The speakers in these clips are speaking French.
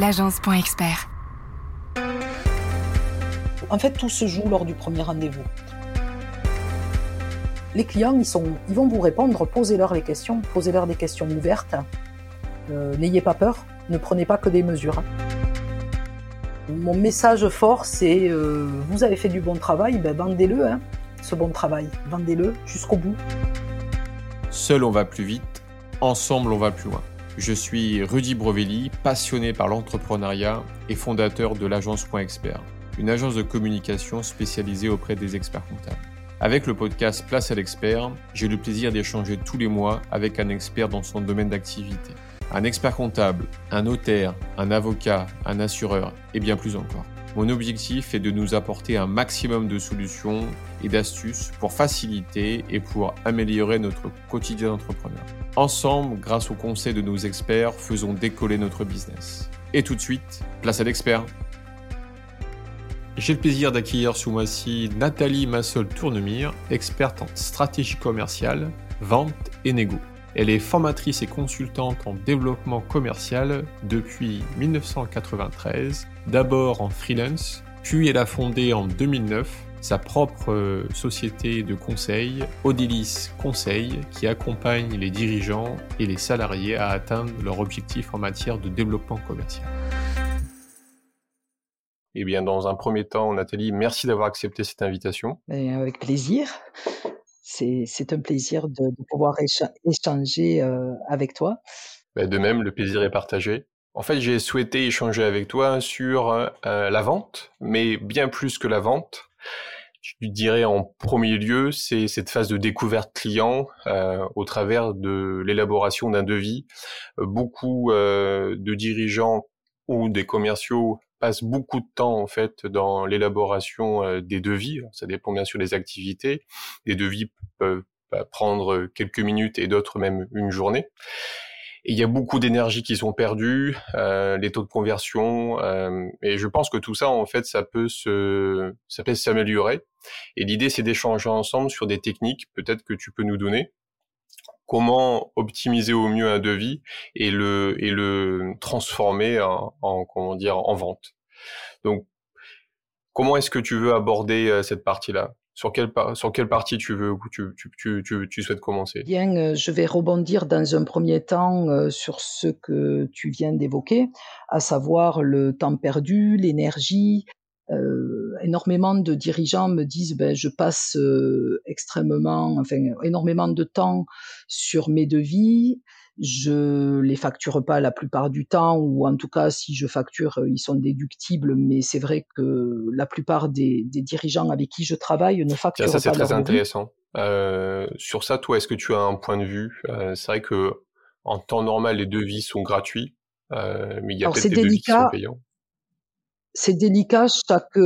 l'agence.expert. En fait, tout se joue lors du premier rendez-vous. Les clients, ils, sont, ils vont vous répondre, posez-leur les questions, posez-leur des questions ouvertes. Euh, n'ayez pas peur, ne prenez pas que des mesures. Mon message fort, c'est euh, vous avez fait du bon travail, ben vendez-le, hein, ce bon travail, vendez-le jusqu'au bout. Seul on va plus vite, ensemble on va plus loin. Je suis Rudy Brovelli, passionné par l'entrepreneuriat et fondateur de l'agence Expert, une agence de communication spécialisée auprès des experts comptables. Avec le podcast Place à l'expert, j'ai le plaisir d'échanger tous les mois avec un expert dans son domaine d'activité. Un expert comptable, un notaire, un avocat, un assureur et bien plus encore. Mon objectif est de nous apporter un maximum de solutions et d'astuces pour faciliter et pour améliorer notre quotidien d'entrepreneur. Ensemble, grâce aux conseils de nos experts, faisons décoller notre business. Et tout de suite, place à l'expert. J'ai le plaisir d'accueillir ce mois-ci Nathalie Massol-Tournemire, experte en stratégie commerciale, vente et négo. Elle est formatrice et consultante en développement commercial depuis 1993, d'abord en freelance, puis elle a fondé en 2009 sa propre société de conseil, Odilis Conseil, qui accompagne les dirigeants et les salariés à atteindre leurs objectifs en matière de développement commercial. Eh bien, dans un premier temps, Nathalie, merci d'avoir accepté cette invitation. Ben, avec plaisir c'est un plaisir de, pouvoir échanger euh, avec toi. Bah, de même, le plaisir est partagé. En fait, j'ai souhaité échanger avec toi sur euh, la vente, mais bien plus que la vente. Je dirais en premier lieu, c'est cette phase de découverte client euh, au travers de l'élaboration d'un devis. beaucoup de dirigeants ou des commerciaux passe beaucoup de temps en fait dans l'élaboration euh, des devis. ça dépend bien sûr des activités. Des devis peuvent bah, prendre quelques minutes et d'autres même une journée. Et il y a beaucoup d'énergie qui sont perdues, euh, les taux de conversion, euh, et je pense que tout ça, en fait, ça peut se, ça peut s'améliorer. Et l'idée, c'est d'échanger ensemble sur des techniques, peut-être que tu peux nous donner, comment optimiser au mieux un devis et le et le transformer en, comment dire en vente. Donc comment est-ce que tu veux aborder euh, cette partie-là? Sur quelle, sur partie tu veux tu, tu, souhaites commencer? Bien, euh, je vais rebondir dans un premier temps euh, sur ce que tu viens d'évoquer, à savoir le temps perdu, l'énergie, euh, énormément de dirigeants me disent ben, je passe extrêmement, enfin énormément de temps sur mes devis. Je les facture pas la plupart du temps, ou en tout cas si je facture, euh, ils sont déductibles. Mais c'est vrai que la plupart des, des, dirigeants avec qui je travaille ne facturent ça, pas. Ça c'est très intéressant. Euh, sur ça, toi, est-ce que tu as un point de vue? Euh, C'est vrai que en temps normal, les devis sont gratuits, euh, mais il y a peut-être des devis qui sont payants c'est délicat. Chaque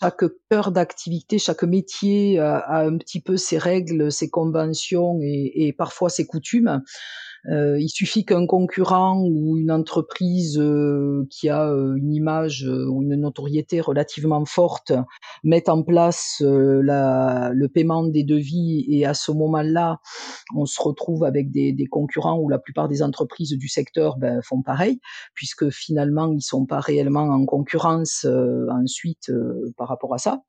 chaque cœur d'activité, chaque métier a, un petit peu ses règles, ses conventions et, et parfois ses coutumes. Euh, il suffit qu'un concurrent ou une entreprise euh, qui a euh, une image ou une notoriété relativement forte mette en place la, le paiement des devis et à ce moment-là, on se retrouve avec des, des, concurrents où la plupart des entreprises du secteur ben, font pareil, puisque finalement ils sont pas réellement en concurrence ensuite par rapport à ça.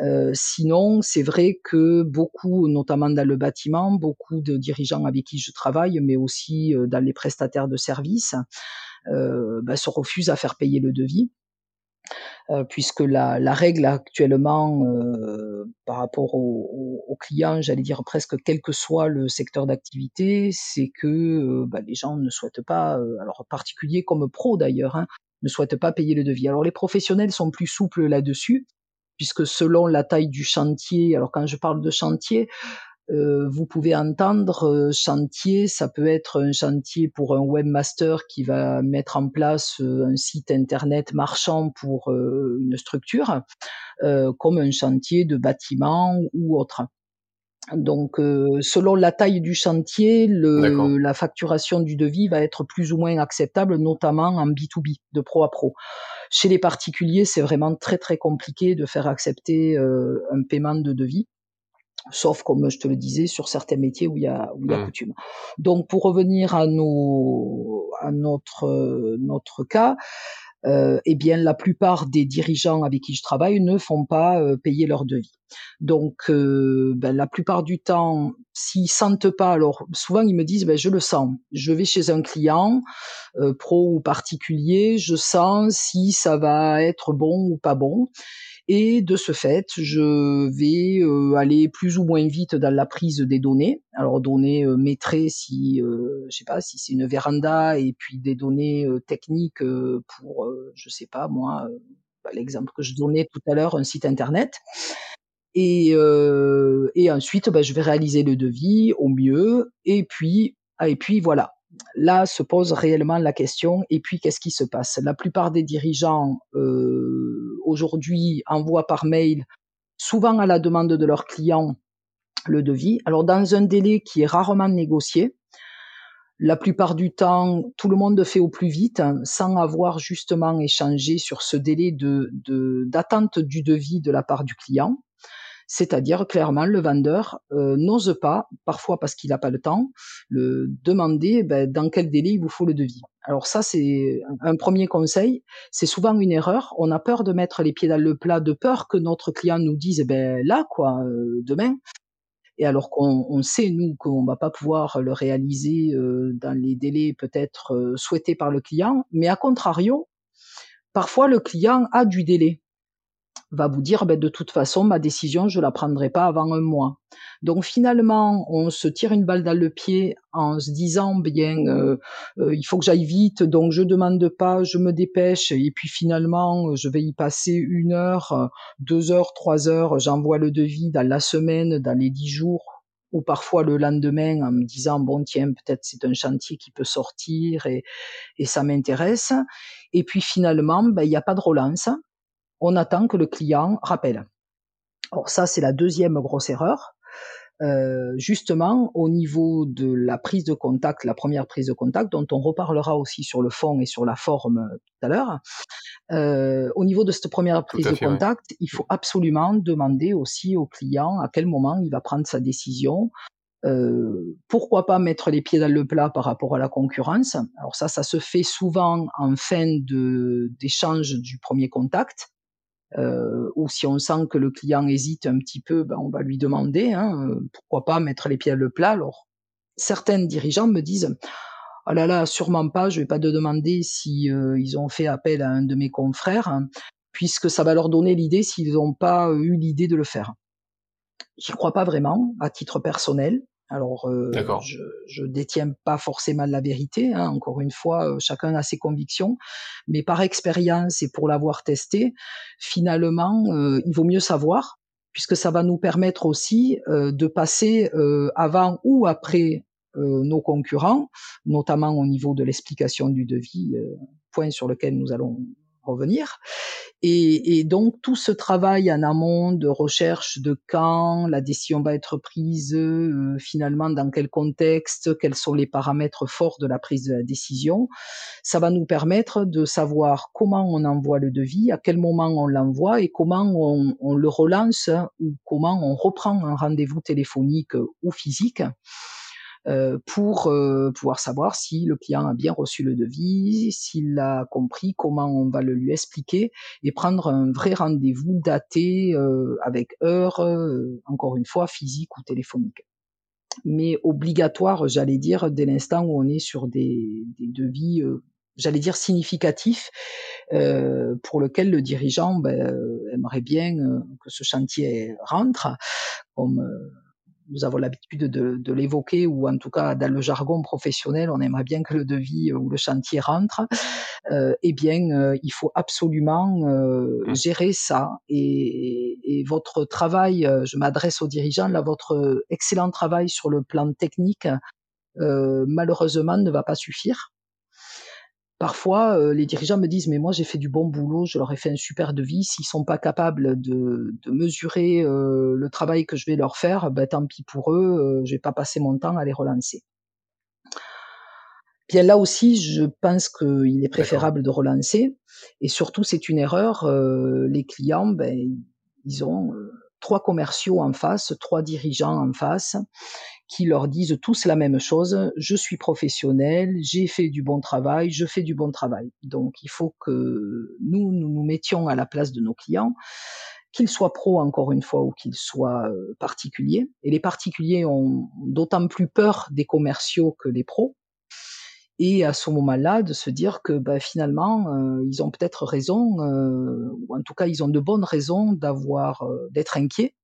Euh, sinon, c'est vrai que beaucoup, notamment dans le bâtiment, beaucoup de dirigeants avec qui je travaille, mais aussi euh, dans les prestataires de services, euh, bah, se refusent à faire payer le devis. Euh, puisque la, la, règle actuellement euh, par rapport aux, aux, clients, j'allais dire presque quel que soit le secteur d'activité, c'est que bah, les gens ne souhaitent pas, alors particulier comme pro d'ailleurs, hein, ne souhaitent pas payer le devis. Alors les professionnels sont plus souples là-dessus, puisque selon la taille du chantier, alors quand je parle de chantier, euh, vous pouvez entendre euh, chantier, ça peut être un chantier pour un webmaster qui va mettre en place euh, un site internet marchand pour une structure, comme un chantier de bâtiment ou autre. Donc, selon la taille du chantier, le, la facturation du devis va être plus ou moins acceptable, notamment en B2B, de pro à pro. Chez les particuliers, c'est vraiment très très compliqué de faire accepter euh, un paiement de devis sauf comme je te le disais sur certains métiers où il y a, où il y a mmh. coutume. Donc pour revenir à nos à notre notre cas, euh, eh bien la plupart des dirigeants avec qui je travaille ne font pas euh, payer leur devis. Donc euh, ben, la plupart du temps, s'ils sentent pas, alors souvent ils me disent ben, je le sens. Je vais chez un client, pro ou particulier, je sens si ça va être bon ou pas bon. Et de ce fait, je vais euh, aller plus ou moins vite dans la prise des données. Alors données euh, maîtrisées si, euh, je sais pas, si c'est une véranda, et puis des données euh, techniques pour, je sais pas moi, bah, l'exemple que je donnais tout à l'heure, un site internet. Et, et ensuite, bah, je vais réaliser le devis au mieux. Et puis, ah, et puis voilà là se pose réellement la question, et puis qu'est-ce qui se passe? La plupart des dirigeants euh, aujourd'hui envoient par mail, souvent à la demande de leurs clients, le devis. Alors dans un délai qui est rarement négocié, la plupart du temps, tout le monde fait au plus vite, hein, sans avoir justement échangé sur ce délai d'attente du devis de la part du client. C'est-à-dire clairement le vendeur euh, n'ose pas, parfois parce qu'il n'a pas le temps, le demander ben, dans quel délai il vous faut le devis. Alors ça c'est un premier conseil. C'est souvent une erreur. On a peur de mettre les pieds dans le plat, de peur que notre client nous dise ben là quoi euh, demain. Et alors qu'on sait nous qu'on va pas pouvoir le réaliser euh, dans les délais peut-être souhaités par le client, mais à contrario, parfois le client a du délai va vous dire ben, de toute façon ma décision je la prendrai pas avant un mois. Donc finalement on se tire une balle dans le pied en se disant bien euh, euh, il faut que j'aille vite donc je demande pas je me dépêche et puis finalement je vais y passer une heure, deux heures, trois heures j'envoie le devis dans la semaine, dans les dix jours ou parfois le lendemain en me disant bon tiens peut-être c'est un chantier qui peut sortir et, et ça m'intéresse et puis finalement ben, il n'y a pas de relance on attend que le client rappelle. Alors ça, c'est la deuxième grosse erreur. Euh, justement, au niveau de la prise de contact, la première prise de contact, dont on reparlera aussi sur le fond et sur la forme euh, tout à l'heure, euh, au niveau de cette première prise de contact, il faut absolument demander aussi au client à quel moment il va prendre sa décision. pourquoi pas mettre les pieds dans le plat par rapport à la concurrence? Alors ça, ça se fait souvent en fin d'échange du premier contact euh, ou si on sent que le client hésite un petit peu, ben on va lui demander, hein, euh, pourquoi pas mettre les pieds à le plat. Alors, certains dirigeants me disent, oh là là, sûrement pas, je vais pas te demander si euh, ils ont fait appel à un de mes confrères, hein, puisque ça va leur donner l'idée s'ils n'ont pas eu l'idée de le faire. J'y crois pas vraiment, à titre personnel. Alors, euh, je, ne détiens pas forcément la vérité. Hein. Encore une fois, euh, chacun a ses convictions, mais par expérience et pour l'avoir testé, finalement, euh, il vaut mieux savoir, puisque ça va nous permettre aussi de passer avant ou après nos concurrents, notamment au niveau de l'explication du devis, point sur lequel nous allons revenir. Et, et, donc tout ce travail en amont de recherche de quand la décision va être prise, euh, finalement dans quel contexte, quels sont les paramètres forts de la prise de la décision, ça va nous permettre de savoir comment on envoie le devis, à quel moment on l'envoie et comment on, on, le relance ou comment on reprend un rendez-vous téléphonique ou physique. euh, pour euh, pouvoir savoir si le client a bien reçu le devis, s'il a compris comment on va le lui expliquer et prendre un vrai rendez-vous daté euh, avec heure, encore une fois, physique ou téléphonique. Mais obligatoire, j'allais dire, dès l'instant où on est sur des, des devis, j'allais dire significatifs, euh, pour lequel le dirigeant ben, aimerait bien que ce chantier rentre, comme nous avons l'habitude de, de l'évoquer, ou en tout cas dans le jargon professionnel, on aimerait bien que le devis euh, ou le chantier rentre, euh, eh bien, euh, il faut absolument euh, mmh. gérer ça. Et, et votre travail, euh, je m'adresse aux dirigeants, là, votre excellent travail sur le plan technique, malheureusement, ne va pas suffire. Parfois, euh, les dirigeants me disent mais moi j'ai fait du bon boulot, je leur ai fait un super devis. S'ils sont pas capables de, de mesurer euh, le travail que je vais leur faire, ben, tant pis pour eux, euh, je vais pas passer mon temps à les relancer. Bien là aussi, je pense qu'il est préférable de relancer. Et surtout, c'est une erreur. Euh, les clients, ben, ils ont trois commerciaux en face, trois dirigeants en face, qui leur disent tous la même chose, je suis professionnel, j'ai fait du bon travail, je fais du bon travail. Donc il faut que nous, nous nous mettions à la place de nos clients, qu'ils soient pros encore une fois ou qu'ils soient euh, particuliers. Et les particuliers ont d'autant plus peur des commerciaux que les pros. Et à ce moment-là, de se dire que bah, finalement, euh, ils ont peut-être raison, euh, ou en tout cas, ils ont de bonnes raisons d'avoir, d'être inquiets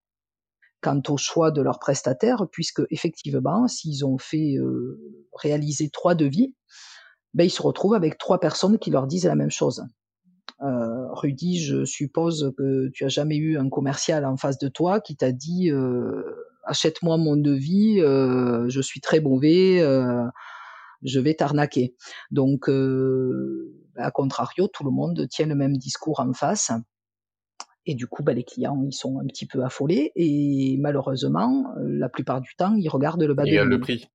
quant au choix de leurs prestataires, puisque effectivement, s'ils ont fait euh, réaliser trois devis, ben, ils se retrouvent avec trois personnes qui leur disent la même chose. Euh, Rudy, je suppose que tu as jamais eu un commercial en face de toi qui t'a dit euh, achète-moi mon devis, euh, je suis très mauvais, je vais t'arnaquer. Donc, à contrario, tout le monde tient le même discours en face. Et du coup, bah, les clients, ils sont un petit peu affolés. Et malheureusement, euh, la plupart du temps, ils regardent le bas de le prix.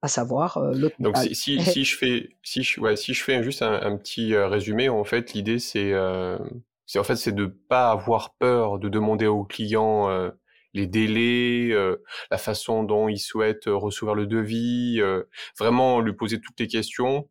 À savoir euh, le Donc si, si, si, je fais si je, ouais, si je fais juste un, un petit euh, résumé, en fait, l'idée c'est euh, en fait c'est de pas avoir peur de demander aux clients euh, les délais, la façon dont ils souhaitent recevoir le devis, vraiment lui poser toutes les questions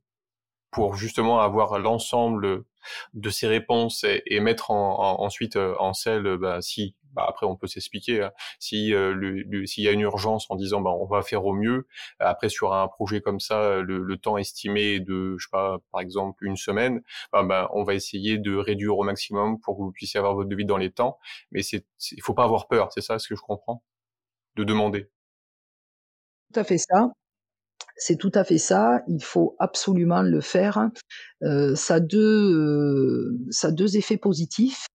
pour justement avoir l'ensemble de ces réponses et, mettre en, ensuite euh, en selle bah, si bah, après on peut s'expliquer hein, si euh, le, s'il y a une urgence en disant bah, on va faire au mieux après sur un projet comme ça le, temps estimé de je sais pas par exemple une semaine bah, bah, on va essayer de réduire au maximum pour que vous puissiez avoir votre devis dans les temps. Mais c'est il faut pas avoir peur c'est ça ce que je comprends? De demander. Tout à fait ça c'est tout à fait ça, il faut absolument le faire. Euh, ça, a deux, euh, ça a deux effets positifs.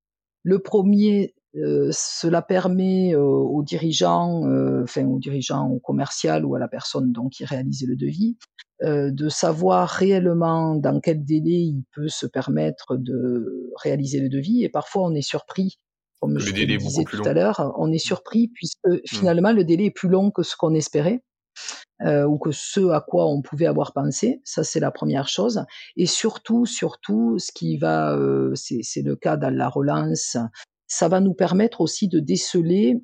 Le premier, euh, cela permet euh, aux dirigeants, euh, enfin aux dirigeants au commercial ou à la personne donc qui réalise le devis, de savoir réellement dans quel délai il peut se permettre de réaliser le devis. Et parfois, on est surpris comme je le disais tout à l'heure, on est surpris puisque mmh. finalement le délai est plus long que ce qu'on espérait euh, ou que ce à quoi on pouvait avoir pensé. Ça, c'est la première chose. Et surtout, surtout, ce qui va, euh, c'est le cas dans la relance, ça va nous permettre aussi de déceler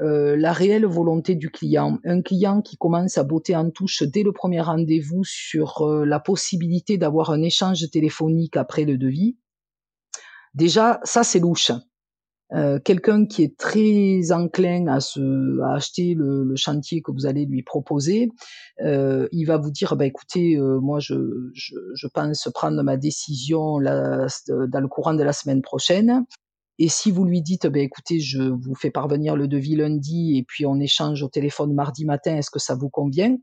euh, la réelle volonté du client. Un client qui commence à botter en touche dès le premier rendez-vous sur la possibilité d'avoir un échange téléphonique après le devis. Déjà, ça c'est louche. Euh, quelqu'un qui est très enclin à, se, à acheter le, le, chantier que vous allez lui proposer, euh, il va vous dire bah écoutez, euh, moi je, je, je, pense prendre ma décision la, dans le courant de la semaine prochaine. Et si vous lui dites bah écoutez, je vous fais parvenir le devis lundi et puis on échange au téléphone mardi matin, est-ce que ça vous convient?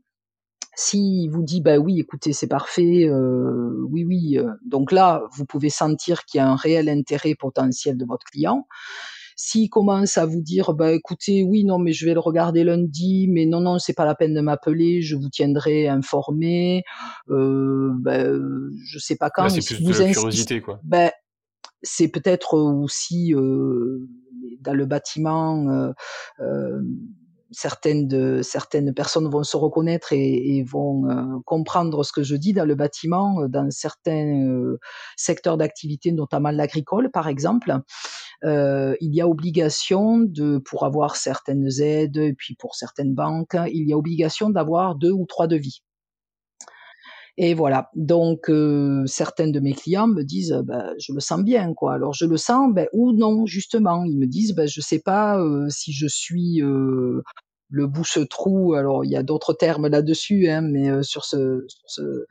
S'il vous dit bah oui, écoutez, c'est parfait, euh, oui, oui, euh, donc là, vous pouvez sentir qu'il y a un réel intérêt potentiel de votre client. S'il commence à vous dire bah écoutez, oui, non, mais je vais le regarder lundi, mais non, non, c'est pas la peine de m'appeler, je vous tiendrai informé. Euh, bah, je sais pas quand. c'est plus de la curiosité, quoi. Ben, c'est peut-être aussi euh, dans le bâtiment. Euh, euh, certaines, de, certaines personnes vont se reconnaître et, et vont euh, comprendre ce que je dis dans le bâtiment, dans certains euh, secteurs d'activité, notamment l'agricole par exemple. Euh, il y a obligation de, pour avoir certaines aides et puis pour certaines banques, il y a obligation d'avoir deux ou trois devis. Et voilà. Donc euh, certaines de mes clients me disent, ben, je le sens bien, quoi. Alors je le sens, ben, ou non, justement. Ils me disent, ben, je sais pas euh, si je suis euh, le bouche-trou. Alors il y a d'autres termes là-dessus, hein, mais euh, sur ce, sur ce,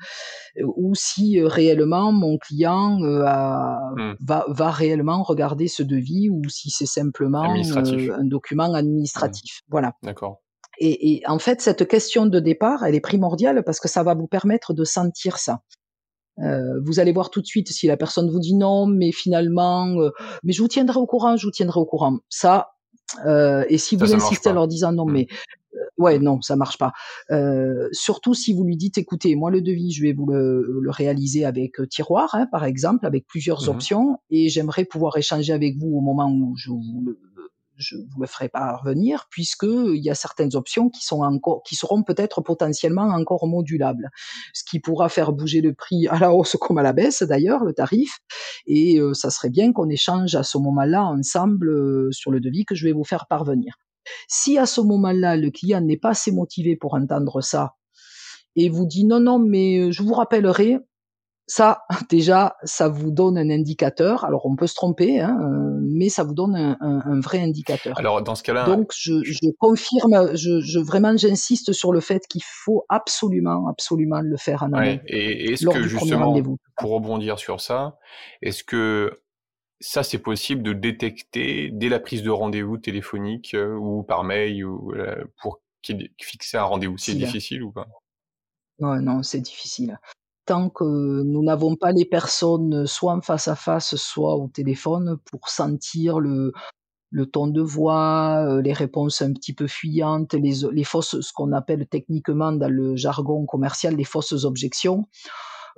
ou si euh, réellement mon client euh, a, mmh. va, va réellement regarder ce devis, ou si c'est simplement un document administratif. Mmh. Voilà. D'accord. Et, et, en fait, cette question de départ, elle est primordiale parce que ça va vous permettre de sentir ça. Euh, vous allez voir tout de suite si la personne vous dit non, mais finalement, euh, mais je vous tiendrai au courant, je vous tiendrai au courant. Ça, euh, et si vous insistez en leur disant non, mmh. mais ouais, non, ça marche pas. surtout si vous lui dites, écoutez, moi le devis, je vais vous le, le réaliser avec tiroir, hein, par exemple, avec plusieurs mmh. options, et j'aimerais pouvoir échanger avec vous au moment où je vous le je vous le ferai parvenir, puisqu'il y a certaines options qui, sont encore, qui seront peut-être potentiellement encore modulables, ce qui pourra faire bouger le prix à la hausse comme à la baisse d'ailleurs, le tarif, et euh, ça serait bien qu'on échange à ce moment-là ensemble euh, sur le devis que je vais vous faire parvenir. Si à ce moment-là, le client n'est pas assez motivé pour entendre ça et vous dit non, non, mais je vous rappellerai, ça, déjà, ça vous donne un indicateur. Alors, on peut se tromper, hein, mais ça vous donne un, un, un, vrai indicateur. Alors, dans ce cas-là, donc je, je confirme, je, je vraiment j'insiste sur le fait qu'il faut absolument, absolument le faire en amont. Ouais, et est-ce que justement, pour rebondir sur ça, est-ce que ça, c'est possible de détecter dès la prise de rendez-vous téléphonique euh, ou par mail ou euh, pour fixer un rendez-vous? C'est difficile ou pas? Non, non, c'est difficile tant que nous n'avons pas les personnes soit en face à face, soit au téléphone pour sentir le, le ton de voix, euh, les réponses un petit peu fuyantes, les, les fausses, ce qu'on appelle techniquement dans le jargon commercial, les fausses objections.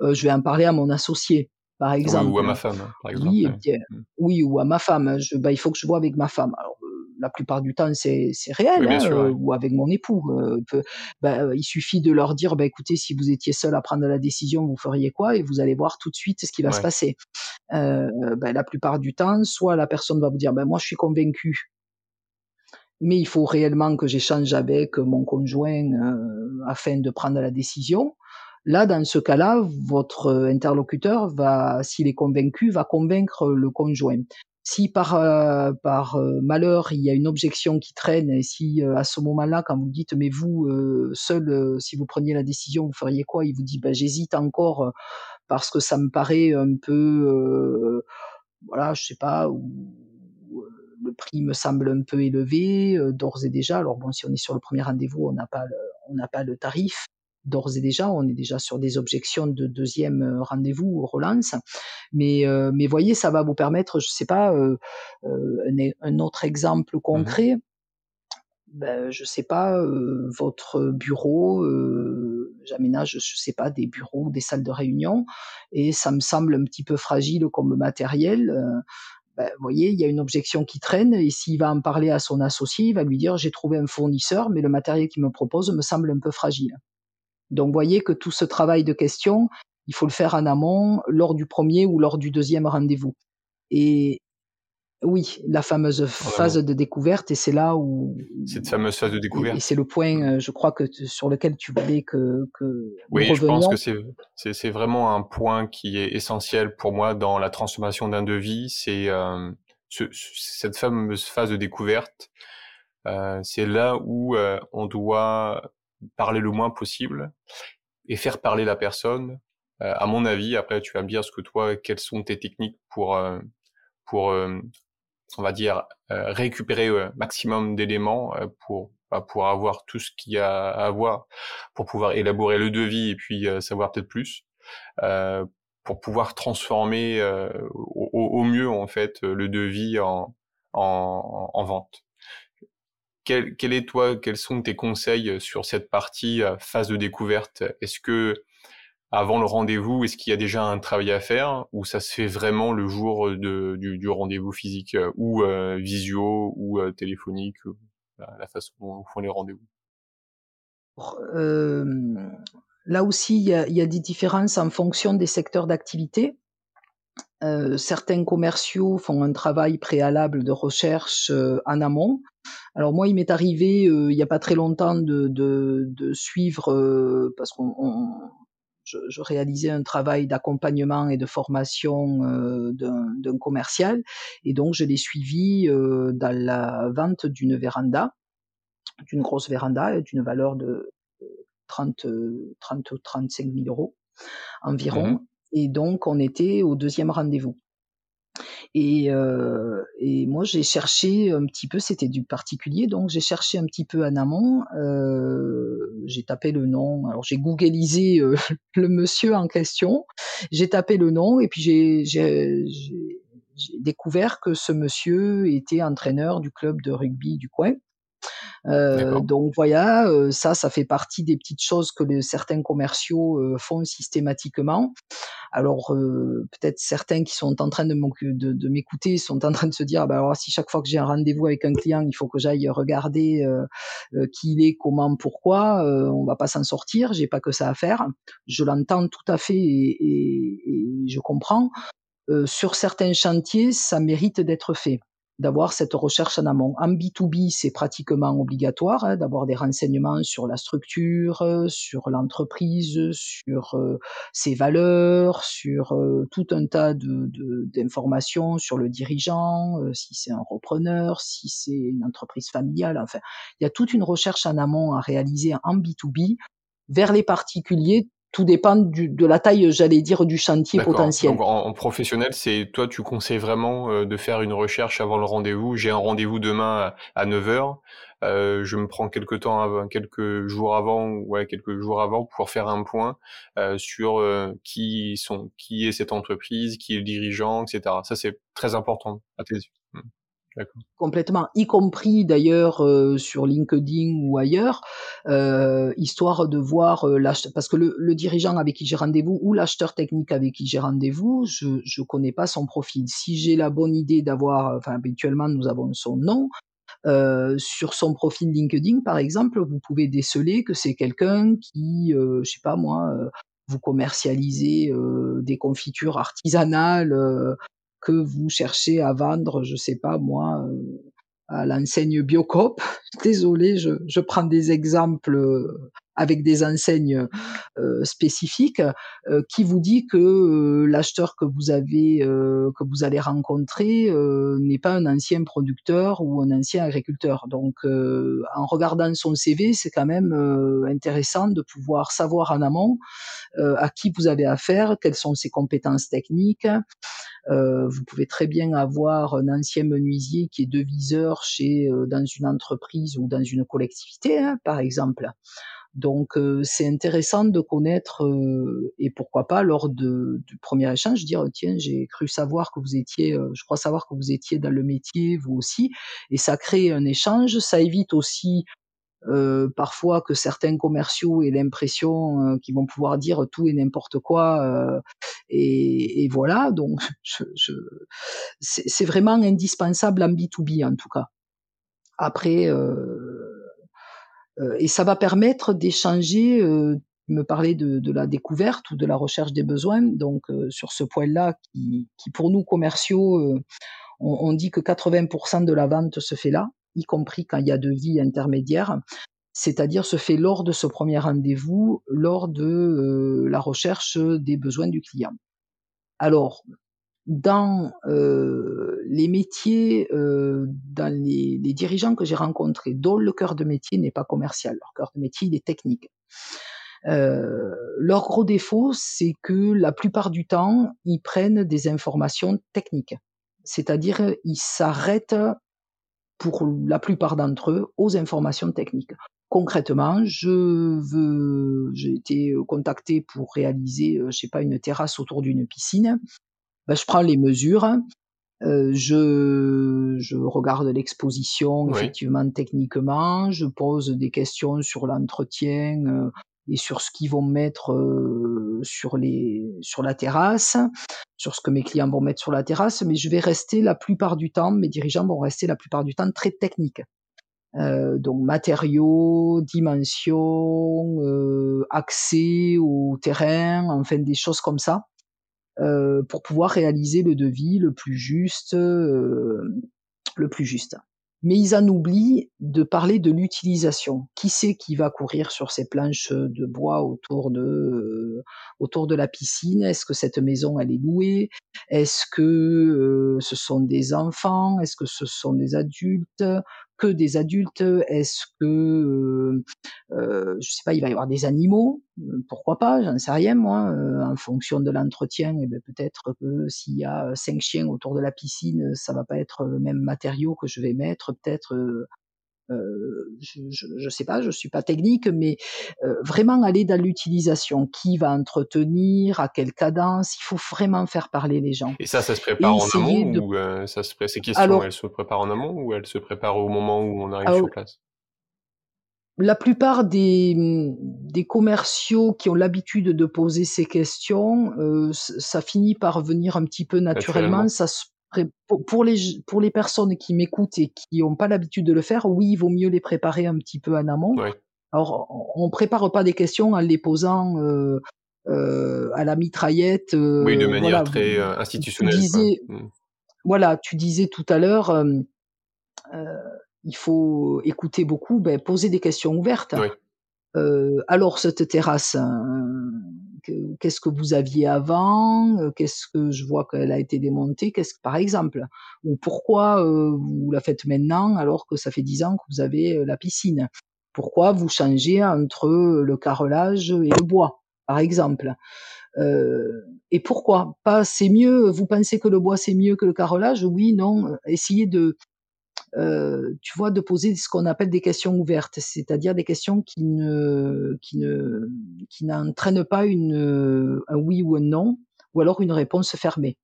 Euh, je vais en parler à mon associé, par exemple. ou à ma femme, par exemple. Oui, oui ou à ma femme. Je, il faut que je vois avec ma femme. Alors, la plupart du temps, c'est réel, hein, euh, ou avec mon époux. Euh, bah, il suffit de leur dire, bah, écoutez, si vous étiez seul à prendre la décision, vous feriez quoi Et vous allez voir tout de suite ce qui va se passer. Euh, bah, la plupart du temps, soit la personne va vous dire, moi, je suis convaincu, mais il faut réellement que j'échange avec mon conjoint afin de prendre la décision. Là, dans ce cas-là, votre interlocuteur va, s'il est convaincu, va convaincre le conjoint. Si par, euh, par euh, malheur il y a une objection qui traîne, et si euh, à ce moment-là, quand vous dites mais vous seul, si vous preniez la décision, vous feriez quoi? Il vous dit ben j'hésite encore parce que ça me paraît un peu, voilà, je sais pas, ou, le prix me semble un peu élevé d'ores et déjà. Alors bon, si on est sur le premier rendez-vous, on n'a pas on n'a pas le tarif d'ores et déjà, on est déjà sur des objections de deuxième euh, rendez-vous ou relance. Mais, euh, mais voyez, ça va vous permettre, je sais pas, euh, un, un, autre exemple mmh concret. Ben, je sais pas, votre bureau, j'aménage, je sais pas, des bureaux, des salles de réunion, et ça me semble un petit peu fragile comme matériel. Ben, vous voyez, il y a une objection qui traîne, et s'il va en parler à son associé, il va lui dire j'ai trouvé un fournisseur, mais le matériel qu'il me propose me semble un peu fragile. Donc, vous voyez que tout ce travail de questions, il faut le faire en amont, lors du premier ou lors du deuxième rendez-vous. Et oui, la fameuse phase de découverte, et c'est là où cette fameuse phase de découverte. Et, c'est le point, euh, je crois que sur lequel tu voulais que, que oui, je pense que c'est c'est vraiment un point qui est essentiel pour moi dans la transformation d'un devis. C'est euh, ce, cette fameuse phase de découverte. Euh, c'est là où euh, on doit parler le moins possible et faire parler la personne. Euh, à mon avis, après tu vas me dire ce que toi, quelles sont tes techniques pour euh, pour euh, on va dire récupérer maximum d'éléments pour bah, pour avoir tout ce qu'il y a à avoir pour pouvoir élaborer le devis et puis savoir peut-être plus pour pouvoir transformer au, au, mieux en fait le devis en, en, en vente quel, est toi, quels sont tes conseils euh, sur cette partie euh, phase de découverte? Est-ce que avant le rendez-vous, est-ce qu'il y a déjà un travail à faire ou ça se fait vraiment le jour de, du, rendez-vous physique euh, ou visio ou téléphonique, la façon dont font les rendez-vous? Euh, Là aussi, il y, il y, a, des différences en fonction des secteurs d'activité. Euh, certains commerciaux font un travail préalable de recherche en amont. Alors moi, il m'est arrivé euh, il n'y a pas très longtemps de, suivre, euh, parce qu'on je, réalisais un travail d'accompagnement et de formation euh, d'un commercial, et donc je l'ai suivi euh, dans la vente d'une véranda, d'une grosse véranda, d'une valeur de 30, 30 35 000 euros environ. Mmh et donc, on était au deuxième rendez-vous. Et, euh, et moi, j'ai cherché un petit peu, c'était du particulier, donc j'ai cherché un petit peu en amont. Euh, j'ai tapé le nom, alors j'ai googlisé euh, le monsieur en question, j'ai tapé le nom et puis j'ai découvert que ce monsieur était entraîneur du club de rugby du coin. Euh, donc voilà, euh, ça, ça fait partie des petites choses que les, certains commerciaux euh, font systématiquement. Alors peut-être certains qui sont en train de, m'écouter sont en train de se dire, bah, alors si chaque fois que j'ai un rendez-vous avec un client, il faut que j'aille regarder qui il est, comment, pourquoi, on va pas s'en sortir. J'ai pas que ça à faire. Je l'entends tout à fait et, et, et je comprends. sur certains chantiers, ça mérite d'être fait. D'avoir cette recherche en amont. En B2B, c'est pratiquement obligatoire hein, d'avoir des renseignements sur la structure, sur l'entreprise, sur euh, ses valeurs, sur euh, tout un tas de, d'informations sur le dirigeant, euh, si c'est un repreneur, si c'est une entreprise familiale. Enfin, il y a toute une recherche en amont à réaliser en B2B vers les particuliers tout dépend du, de la taille, j'allais dire, du chantier potentiel. Donc en, professionnel, c'est toi, tu conseilles vraiment euh, de faire une recherche avant le rendez-vous. J'ai un rendez-vous demain à, 9h. Euh, je me prends quelques temps, avant, quelques jours avant, ouais, quelques jours avant, pour faire un point euh, sur euh, qui sont, qui est cette entreprise, qui est le dirigeant, etc. Ça, c'est très important à tes yeux. Complètement, y compris d'ailleurs euh, sur LinkedIn ou ailleurs, euh, histoire de voir euh, parce que le, dirigeant avec qui j'ai rendez-vous ou l'acheteur technique avec qui j'ai rendez-vous, je ne connais pas son profil. Si j'ai la bonne idée d'avoir, enfin habituellement nous avons son nom, euh, sur son profil LinkedIn, par exemple, vous pouvez déceler que c'est quelqu'un qui, euh, je sais pas moi, euh, vous commercialisez des confitures artisanales que vous cherchez à vendre, je sais pas moi, euh, à l'enseigne Biocop. Désolé, je, je, prends des exemples euh, avec des enseignes euh, spécifiques, qui vous dit que l'acheteur que vous avez, que vous allez rencontrer, n'est pas un ancien producteur ou un ancien agriculteur. Donc, en regardant son CV, c'est quand même intéressant de pouvoir savoir en amont à qui vous avez affaire, quelles sont ses compétences techniques. Vous pouvez très bien avoir un ancien menuisier qui est deviseur chez dans une entreprise ou dans une collectivité, hein, par exemple. Donc euh, c'est intéressant de connaître euh, et pourquoi pas lors de, du premier échange dire tiens j'ai cru savoir que vous étiez, euh, je crois savoir que vous étiez dans le métier vous aussi et ça crée un échange, ça évite aussi parfois que certains commerciaux aient l'impression qu'ils vont pouvoir dire tout et n'importe quoi et, et, voilà donc c'est vraiment indispensable en B2B en tout cas. Après euh, et ça va permettre d'échanger, euh, me parler de, de, la découverte ou de la recherche des besoins. Donc euh, sur ce point-là, qui, qui, pour nous commerciaux, on, on, dit que 80% de la vente se fait là, y compris quand il y a de vie intermédiaire, c'est-à-dire se fait lors de ce premier rendez-vous, lors de la recherche des besoins du client. Alors, dans euh, les métiers, euh, dans les, dirigeants que j'ai rencontrés, dont le cœur de métier n'est pas commercial, leur cœur de métier il est technique. Euh, leur gros défaut, c'est que la plupart du temps, ils prennent des informations techniques, c'est-à-dire ils s'arrêtent pour la plupart d'entre eux aux informations techniques. Concrètement, je veux, j'ai été contacté pour réaliser, je sais pas, une terrasse autour d'une piscine. Ben, je prends les mesures, euh, je, je regarde l'exposition effectivement techniquement, je pose des questions sur l'entretien euh, et sur ce qu'ils vont mettre euh, sur les sur la terrasse, sur ce que mes clients vont mettre sur la terrasse, mais je vais rester la plupart du temps, mes dirigeants vont rester la plupart du temps très techniques. Euh, donc matériaux, dimensions, euh, accès au terrain, enfin des choses comme ça. Pour pouvoir réaliser le devis le plus juste, le plus juste. Mais ils en oublient de parler de l'utilisation. Qui c'est qui va courir sur ces planches de bois autour de euh, autour de la piscine? Est-ce que cette maison elle est louée? Est-ce que ce sont des enfants? Est-ce que ce sont des adultes? Que des adultes Est-ce que, euh, euh, je sais pas, il va y avoir des animaux? Pourquoi pas? J'en sais rien moi. Euh, en fonction de l'entretien, eh ben, peut-être que s'il y a cinq chiens autour de la piscine, ça va pas être le même matériau que je vais mettre. Peut-être euh, je, je, sais pas, je suis pas technique, mais euh, vraiment aller dans l'utilisation. Qui va entretenir, à quelle cadence Il faut vraiment faire parler les gens. Et ça, ça se prépare en amont ou euh, ça se ces questions, elles se préparent en amont ou elles se préparent au moment où on arrive sur place? la plupart des, des, commerciaux qui ont l'habitude de poser ces questions, euh, ça finit par venir un petit peu naturellement. naturellement. Ça se pour, les, pour les personnes qui m'écoutent et qui n'ont pas l'habitude de le faire, oui, il vaut mieux les préparer un petit peu en amont. Alors, on prépare pas des questions en les posant euh, euh, à la mitraillette. oui, de manière très institutionnelle. voilà, tu disais tout à l'heure, il faut écouter beaucoup, beh, poser des questions ouvertes. Oui. Alors cette terrasse, que qu'est-ce que vous aviez avant? Heu, qu'est-ce que je vois qu'elle a été démontée? Qu'est-ce par exemple, ou pourquoi, heu, vous la faites maintenant alors que ça fait 10 ans que vous avez, heu, la piscine? Pourquoi vous changez entre, le carrelage et le bois? Par exemple? Et pourquoi? Pas c'est mieux, vous pensez que le bois c'est mieux que le carrelage? Oui, non, essayez de heu, tu vois, de poser ce qu'on appelle des questions ouvertes, c'est-à-dire des questions qui ne qui ne qui n'entraînent pas une, un oui ou un non, ou alors une réponse fermée.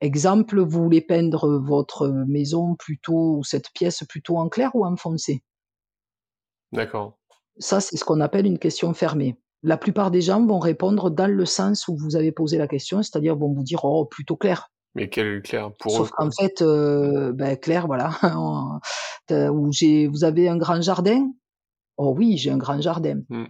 Exemple, vous voulez peindre votre maison plutôt ou cette pièce plutôt en clair ou en foncé? D'accord. Ça, c'est ce qu'on appelle une question fermée. La plupart des gens vont répondre dans le sens où vous avez posé la question, c'est-à-dire vont vous dire: «Oh, plutôt clair». Mais quel clair pour eux, Sauf qu'en fait, Mmh. heu, bah, clair, voilà, ou j'ai vous avez un grand jardin? «Oh oui, j'ai un grand jardin». Mmh.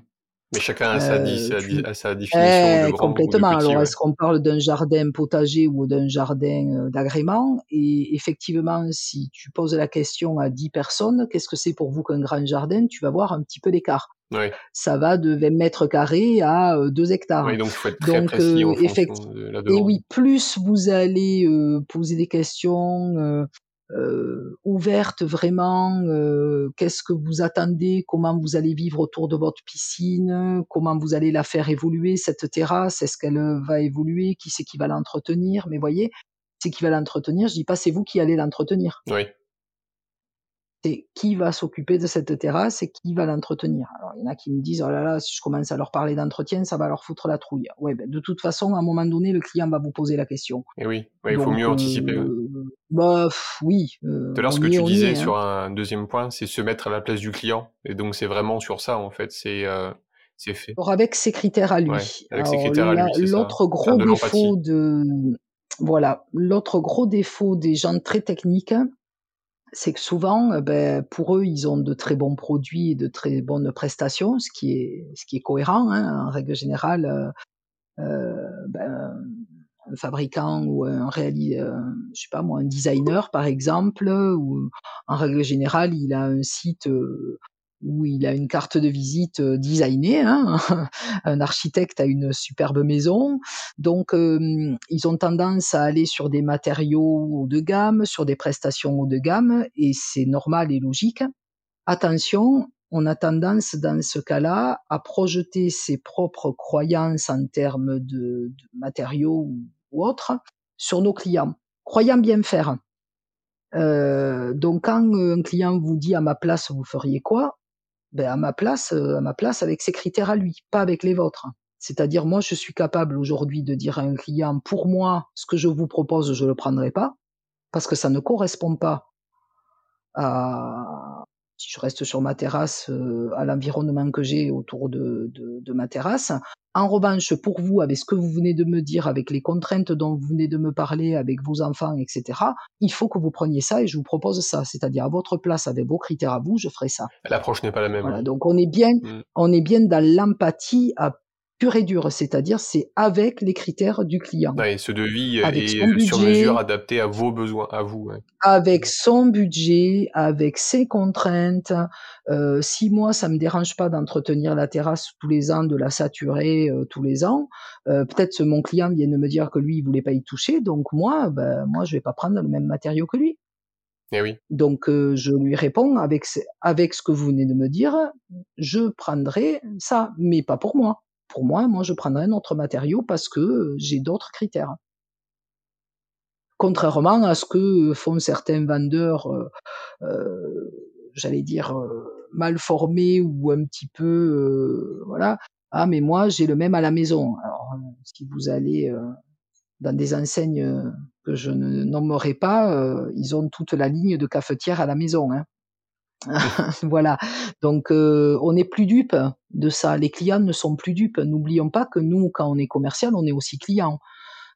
Mais chacun a sa di di sa définition de eh, grand ou de complètement. petit, Alors ouais. est-ce qu'on parle d'un jardin potager ou d'un jardin, heu, d'agrément? Et effectivement, si tu poses la question à 10 personnes: «Qu'est-ce que c'est pour vous qu'un grand jardin?» tu vas voir un petit peu l'écart. Oui. Ça va de 20 mètres carrés à, heu, 2 hectares. Oui, donc il faut être très Donc précis en de la et oui, plus vous allez, poser des questions, heu, ouvertes vraiment, heu, qu'est-ce que vous attendez? Comment vous allez vivre autour de votre piscine? Comment vous allez la faire évoluer cette terrasse? Est-ce qu'elle, heu, va évoluer? Qui c'est qui va l'entretenir? Mais voyez, c'est qui va l'entretenir, je dis pas c'est vous qui allez l'entretenir. Oui. C'est qui va s'occuper de cette terrasse et qui va l'entretenir? Alors, il y en a qui me disent: «Oh là là, si je commence à leur parler d'entretien, ça va leur foutre la trouille». Ouais, ben, de toute façon, à un moment donné, le client va vous poser la question. Et oui, ouais, il faut mieux anticiper, ouais. heu, bah, pff, oui, heu, Tout à l'heure, ce que tu disais est, hein. sur un deuxième point, c'est se mettre à la place du client et donc c'est vraiment sur ça, en fait, c'est, heu, c'est fait. Alors avec ses critères à Ouais, lui. avec ses Alors critères à lui, l'autre gros défaut de voilà, l'autre gros défaut des gens très techniques, c'est que souvent, heu, beh, pour eux, ils ont de très bons produits et de très bonnes prestations, ce qui est ce qui est cohérent, hein, en règle générale, heu heu, ben, un fabricant ou un réali heu, je sais pas moi, un designer par exemple, ou en règle générale, il a un site, où il a une carte de visite, heu, designée, hein. Un architecte a une superbe maison, donc ils ont tendance à aller sur des matériaux haut de gamme, sur des prestations haut de gamme et c'est normal et logique. Attention, on a tendance dans ce cas-là à projeter ses propres croyances en termes de matériaux ou ou autres sur nos clients, croyant bien faire. Heu, donc quand, heu, un client vous dit: «À ma place, vous feriez quoi?» Ben, à ma place, heu, à ma place avec ses critères à lui, pas avec les vôtres. C'est-à-dire moi, je suis capable aujourd'hui de dire à un client: «Pour moi, ce que je vous propose, je le prendrai pas, parce que ça ne correspond pas à si je reste sur ma terrasse, heu, à l'environnement que j'ai autour de de de ma terrasse. En revanche, pour vous, avec ce que vous venez de me dire, avec les contraintes dont vous venez de me parler, avec vos enfants et cetera, il faut que vous preniez ça et je vous propose ça. C'est-à-dire à votre place, avec vos critères à vous, je ferai ça». L'approche n'est pas la même, Voilà, donc on est bien Mmh. on est bien dans l'empathie à pure et dure, c'est-à-dire c'est avec les critères du client, Ouais, ce devis avec est, son heu, sur mesure budget, adapté à vos besoins, à vous, ouais. avec son budget, avec ses contraintes. Heu, si moi ça me dérange pas d'entretenir la terrasse tous les ans, de la saturer, heu, tous les ans, heu, peut-être mon client vient de me dire que lui, il voulait pas y toucher, donc moi, ben, moi je vais pas prendre le même matériau que lui. Eh oui. Donc je lui réponds avec avec ce que vous venez de me dire, je prendrai ça, mais pas pour moi. Pour moi, moi je prendrai un autre matériau parce que, heu, j'ai d'autres critères. Contrairement à ce que, font certains vendeurs, heu, j'allais dire, mal formés ou un petit peu, voilà: «Ah mais moi j'ai le même à la maison». Alors, si vous allez, dans des enseignes, que je ne nommerai pas, ils ont toute la ligne de cafetières à la maison, hein. Voilà, donc heu, on n'est plus dupe de ça. Les clients ne sont plus dupes. N'oublions pas que nous, quand on est commercial, on est aussi client.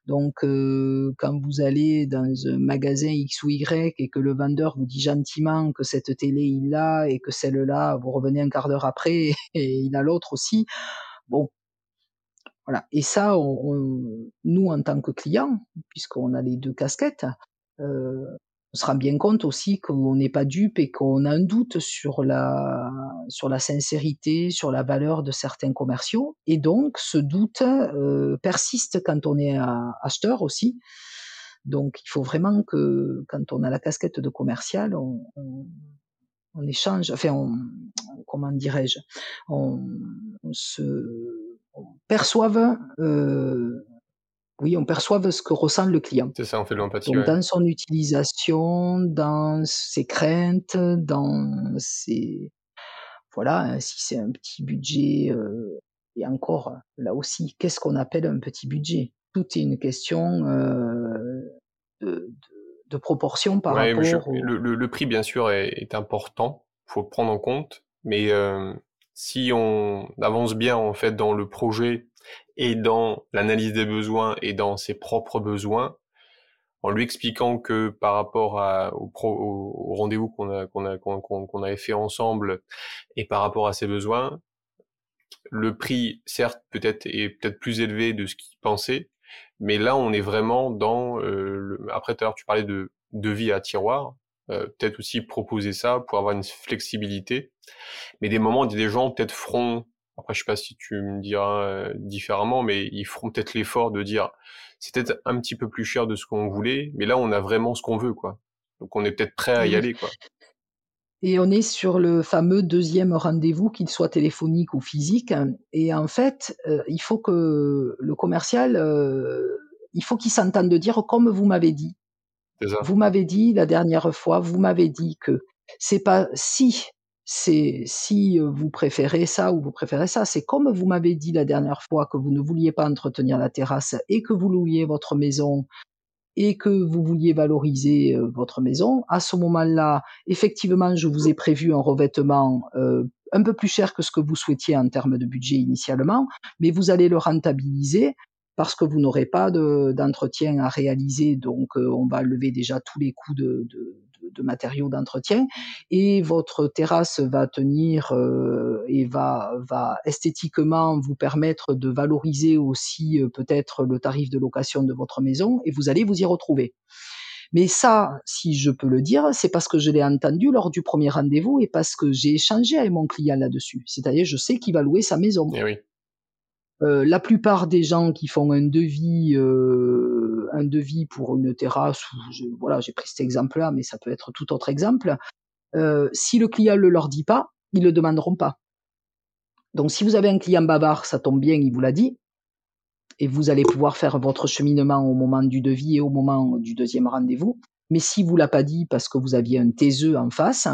Donc heu, quand vous allez dans un magasin X ou Y et que le vendeur vous dit gentiment que cette télé, il l'a et que celle-là, vous revenez un quart d'heure après et il a l'autre aussi, bon, voilà et ça, on nous, en tant que clients, puisqu'on a les 2 casquettes, euh, on se rend bien compte aussi qu'on n'est pas dupe et qu'on a un doute sur la, sur la sincérité, sur la valeur de certains commerciaux. Et donc, ce doute euh, persiste quand on est acheteur aussi. Donc, il faut vraiment que, quand on a la casquette de commercial, on, on, échange, enfin, on, comment dirais-je, on, se on perçoive euh, oui, on perçoive ce que ressent le client. C'est ça, on fait de l'empathie. Dans son utilisation, dans ses craintes, dans ses. Voilà, hein, si c'est un petit budget, euh, et encore, là aussi, qu'est-ce qu'on appelle un petit budget? Tout est une question euh, de, de, proportion par rapport au... le, le, prix, bien sûr, est, est important, faut prendre en compte, mais euh, si on avance bien en fait dans le projet et dans l'analyse des besoins et dans ses propres besoins, en lui expliquant que par rapport à, au, au rendez-vous qu'on a, qu'on a, qu'on, avait fait ensemble et par rapport à ses besoins, le prix, certes, peut-être est peut-être plus élevé de ce qu'il pensait, mais là, on est vraiment dans. Euh. Après, tout à l'heure, tu parlais de devis à tiroir. Euh, peut-être aussi proposer ça pour avoir une flexibilité. Mais des moments, des gens peut-être feront après, je sais pas si tu me diras euh, différemment, mais ils feront peut-être l'effort de dire c'est peut-être un petit peu plus cher de ce qu'on voulait, mais là on a vraiment ce qu'on veut, quoi. Donc on est peut-être prêt à y aller, quoi. Et on est sur le fameux deuxième rendez-vous, qu'il soit téléphonique ou physique. Et en fait, euh, il faut que le commercial, euh, il faut qu'il s'entende de dire comme vous m'avez dit. Vous m'avez dit la dernière fois, vous m'avez dit que c'est pas si c'est si vous préférez ça ou vous préférez ça. C'est comme vous m'avez dit la dernière fois que vous ne vouliez pas entretenir la terrasse et que vous louiez votre maison et que vous vouliez valoriser votre maison. À ce moment-là, effectivement, je vous ai prévu un revêtement un peu plus cher que ce que vous souhaitiez en termes de budget initialement, mais vous allez le rentabiliser parce que vous n'aurez pas d'entretien à réaliser, donc on va lever déjà tous les coûts de, de de matériaux d'entretien et votre terrasse va tenir euh, et va, va esthétiquement vous permettre de valoriser aussi euh, peut-être le tarif de location de votre maison et vous allez vous y retrouver. Mais ça, si je peux le dire, c'est parce que je l'ai entendu lors du premier rendez-vous et parce que j'ai échangé avec mon client là-dessus. C'est-à-dire, je sais qu'il va louer sa maison. Eh. Euh, la plupart des gens qui font un devis, euh, un devis pour une terrasse, voilà, j'ai pris cet exemple-là, mais ça peut être tout autre exemple. Euh, si le client ne le leur dit pas, ils le demanderont pas. Donc, si vous avez un client bavard, ça tombe bien, il vous l'a dit, et vous allez pouvoir faire votre cheminement au moment du devis et au moment du deuxième rendez-vous. Mais si vous l'a pas dit parce que vous aviez un taiseux en face,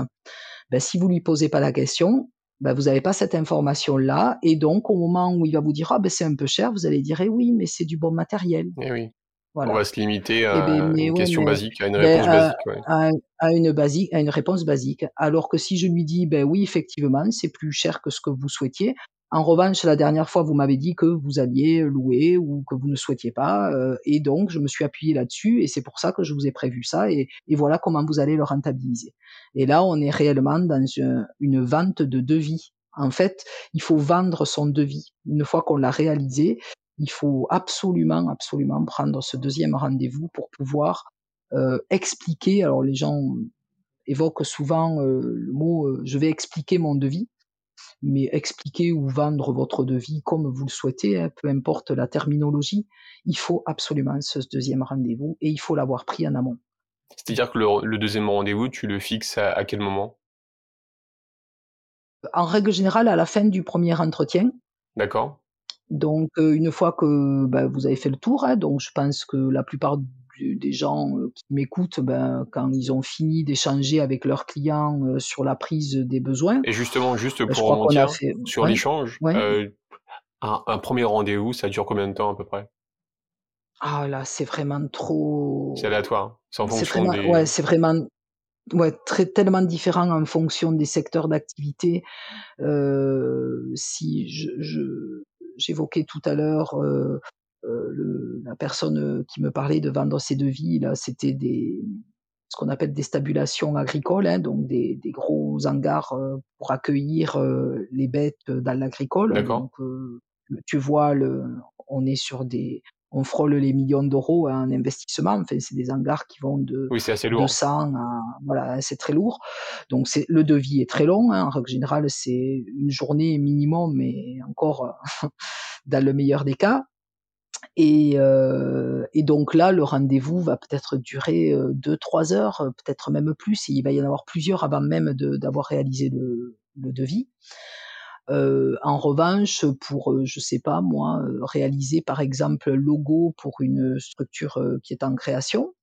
ben, si vous lui posez pas la question, ben, vous n'avez pas cette information-là. Et donc, au moment où il va vous dire, ah ben c'est un peu cher, vous allez dire, eh oui, mais c'est du bon matériel. Eh oui. Voilà. On va se limiter eh à ben, une question basique, à une ben, réponse basique. Ouais. À, à, une basique, à une réponse basique. Alors que si je lui dis, ben oui, effectivement, c'est plus cher que ce que vous souhaitiez, en revanche, la dernière fois, vous m'avez dit que vous alliez louer ou que vous ne souhaitiez pas, euh, et donc je me suis appuyé là-dessus, et c'est pour ça que je vous ai prévu ça, et, voilà comment vous allez le rentabiliser. Et là, on est réellement dans une, une vente de devis. En fait, il faut vendre son devis. Une fois qu'on l'a réalisé, il faut absolument, absolument prendre ce deuxième rendez-vous pour pouvoir euh, expliquer. Alors les gens évoquent souvent euh, le mot euh, je vais expliquer mon devis mais expliquer ou vendre votre devis comme vous le souhaitez, hein, peu importe la terminologie, il faut absolument ce deuxième rendez-vous et il faut l'avoir pris en amont. C'est-à-dire que le, deuxième rendez-vous, tu le fixes à, quel moment? En règle générale, à la fin du premier entretien. D'accord. Donc, euh, une fois que ben, vous avez fait le tour, hein, donc je pense que la plupart des gens euh, qui m'écoutent, ben, quand ils ont fini d'échanger avec leurs clients euh, sur la prise des besoins. Et justement, juste ben, pour remonter sur l'échange, euh, un, premier rendez-vous, ça dure combien de temps à peu près? Ah là, c'est vraiment trop. C'est aléatoire. C'est en fonction vraiment, des. Ouais, c'est vraiment. Ouais, très, tellement différent en fonction des secteurs d'activité. Euh, si je, j'évoquais tout à l'heure euh, le, la personne euh, qui me parlait de vendre ses devis, là, c'était des ce qu'on appelle des stabulations agricoles, hein, donc des, des, gros hangars euh, pour accueillir les bêtes dans l'agricole. Donc, tu vois, le, on est sur des on frôle les millions d'euros en investissement. Enfin, c'est des hangars qui vont de Oui, c'est assez lourd. 200 à voilà, c'est très lourd. Donc c'est le devis est très long. Hein. En règle générale, c'est une journée minimum, mais encore dans le meilleur des cas. Et, euh, et donc là, le rendez-vous va peut-être durer euh, deux, trois heures, peut-être même plus. Il va y en avoir plusieurs avant même d'avoir réalisé le, le devis. Euh, en revanche, pour, euh, je sais pas moi, euh, réaliser par exemple le logo pour une structure euh, qui est en création,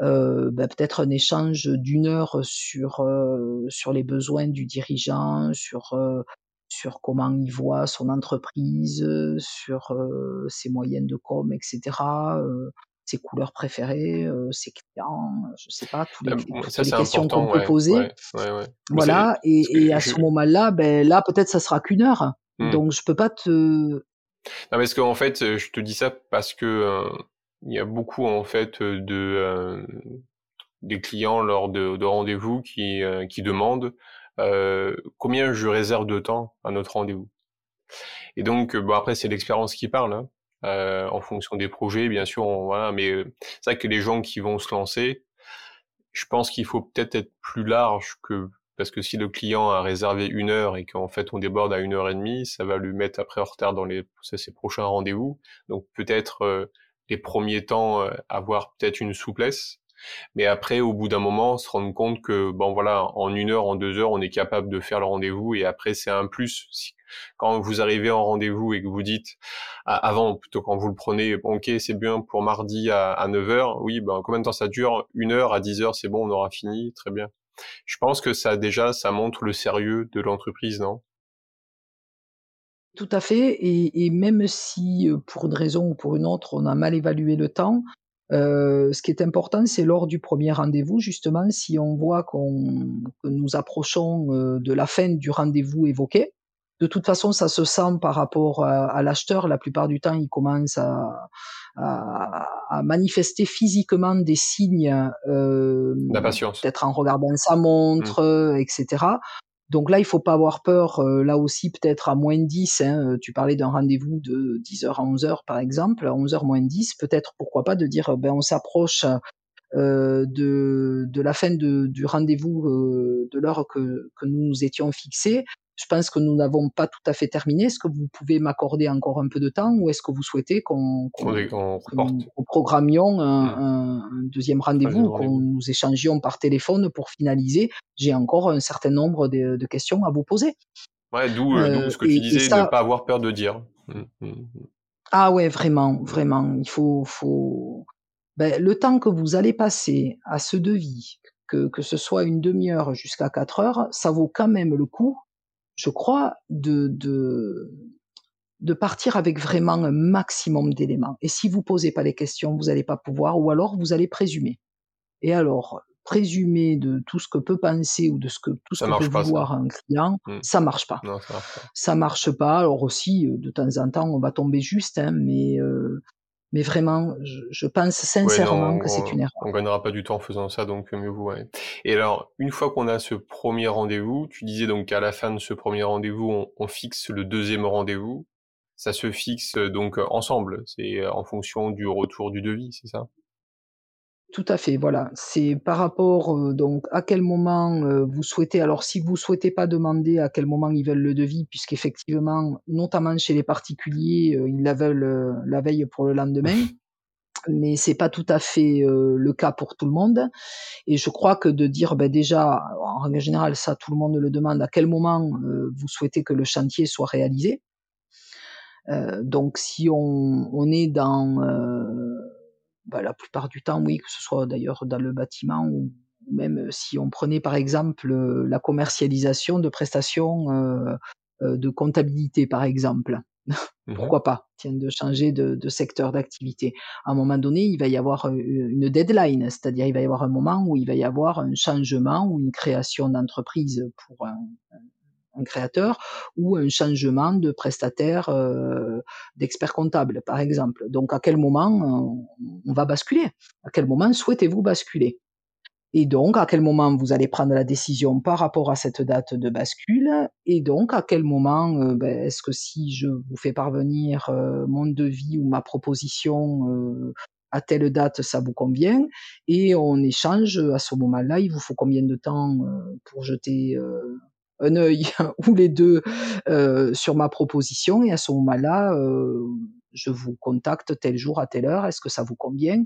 euh, ben, peut-être un échange d'une heure sur euh, sur les besoins du dirigeant, sur euh, sur comment il voit son entreprise, euh, sur euh, ses moyens de com, etc. euh, ses couleurs préférées, euh, ses clients, je sais pas, tous les, toutes les questions qu'on peut ouais, poser. ouais, ouais, Voilà, et, à je... ce moment-là, ben là peut-être ça sera qu'une heure. Hmm. Donc je peux pas te. Non, parce qu'en fait, je te dis ça parce que il y a beaucoup en fait de des clients lors de, de rendez-vous qui qui demandent euh, combien je réserve de temps à notre rendez-vous. Et donc, euh, bon après c'est l'expérience qui parle, hein, euh, en fonction des projets, bien sûr, on- voilà. Mais euh, c'est vrai que les gens qui vont se lancer, je pense qu'il faut peut-être être plus large que parce que si le client a réservé une heure et qu'en fait on déborde à une heure et demie, ça va lui mettre après en retard dans les ses prochains rendez-vous. Donc peut-être euh, les premiers temps euh, avoir peut-être une souplesse, mais après au bout d'un moment se rendre compte que bon voilà en une heure, en deux heures, on est capable de faire le rendez-vous et après c'est un plus. Quand vous arrivez en rendez-vous et que vous dites avant plutôt quand vous le prenez, ok c'est bien pour mardi à, à 9 heures, oui ben combien de temps ça dure? Une heure à 10 heures c'est bon on aura fini, très bien. Je pense que ça déjà, ça montre le sérieux de l'entreprise, non? Tout à fait, et, et même si euh, pour une raison ou pour une autre, on a mal évalué le temps, euh, ce qui est important, c'est lors du premier rendez-vous, justement, si on voit qu'on, que nous approchons euh, de la fin du rendez-vous évoqué. De toute façon, ça se sent par rapport à, à l'acheteur. La plupart du temps, il commence à, à, à manifester physiquement des signes, euh, peut-être en regardant sa montre, euh, etc. Donc là, il faut pas avoir peur. euh, là aussi, peut-être à moins 10, hein, euh, tu parlais d'un rendez-vous de 10h à 11h, par exemple, à 11h moins 10, peut-être, pourquoi pas, de dire, euh, ben, on s'approche euh, de, de la fin de, du rendez-vous, euh, de l'heure que, que nous nous étions fixés. Je pense que nous n'avons pas tout à fait terminé. Est-ce que vous pouvez m'accorder encore un peu de temps ou est-ce que vous souhaitez qu'on nous qu'on programmions un, Mm. un- deuxième rendez-vous ou qu'on nous échangions par téléphone pour finaliser. J'ai encore un certain nombre de, de questions à vous poser. Ouais, d'où euh, Euh, ce que tu disais, ne pas avoir peur de dire. Mm, mm. ah ouais, vraiment, vraiment, il faut, faut, ben, le temps que vous allez passer à ce devis, que, que ce soit une demi-heure jusqu'à quatre heures, ça vaut quand même le coup, je crois, de, de, de partir avec vraiment un maximum d'éléments. Et si vous posez pas les questions, vous n'allez pas pouvoir, ou alors vous allez présumer. Et alors, présumer de tout ce que peut penser ou de ce que tout ce Ça que peut pas, ça. vouloir un client, Mm. ça marche pas. Non, ça marche pas. Ça marche pas. Alors aussi, euh, de temps en temps, on va tomber juste, hein, mais euh, mais vraiment, je, je pense Ouais, sincèrement non, que c'est une erreur. on gagnera pas du temps en faisant ça, donc mieux vaut. Ouais. Et alors, une fois qu'on a ce premier rendez-vous, tu disais donc qu'à la fin de ce premier rendez-vous, on, on fixe le deuxième rendez-vous. Ça se fixe donc ensemble. C'est euh, en fonction du retour du devis, c'est ça? Tout à fait, voilà. C'est par rapport euh, donc à quel moment euh, vous souhaitez. Alors, si vous souhaitez pas demander à quel moment ils veulent le devis, puisqu'effectivement, notamment chez les particuliers, euh, ils la veulent euh, la veille pour le lendemain. Mais c'est pas tout à fait euh, le cas pour tout le monde. Et je crois que de dire, ben déjà, en règle générale, ça, tout le monde le demande, à quel moment euh, vous souhaitez que le chantier soit réalisé. Euh, donc, si on, on est dans, euh, ben, la plupart du temps, oui, que ce soit d'ailleurs dans le bâtiment ou même si on prenait par exemple euh, la commercialisation de prestations euh, euh, de comptabilité, par exemple. Mhm. Pourquoi pas? Tiens, de changer de, de secteur d'activité. À un moment donné, il va y avoir euh, une deadline, c'est-à-dire il va y avoir un moment où il va y avoir un changement ou une création d'entreprise pour un, un créateur ou un changement de prestataire euh, d'expert comptable, par exemple. Donc, à quel moment euh, on va basculer? À quel moment souhaitez-vous basculer? Et donc, à quel moment vous allez prendre la décision par rapport à cette date de bascule? Et donc, à quel moment, euh, ben, est-ce que si je vous fais parvenir mon devis ou ma proposition à telle date, ça vous convient? Et on échange à ce moment-là. Il vous faut combien de temps pour jeter un œil ou les deux sur ma proposition Et à ce moment-là, je vous contacte tel jour à telle heure. Est-ce que ça vous convient?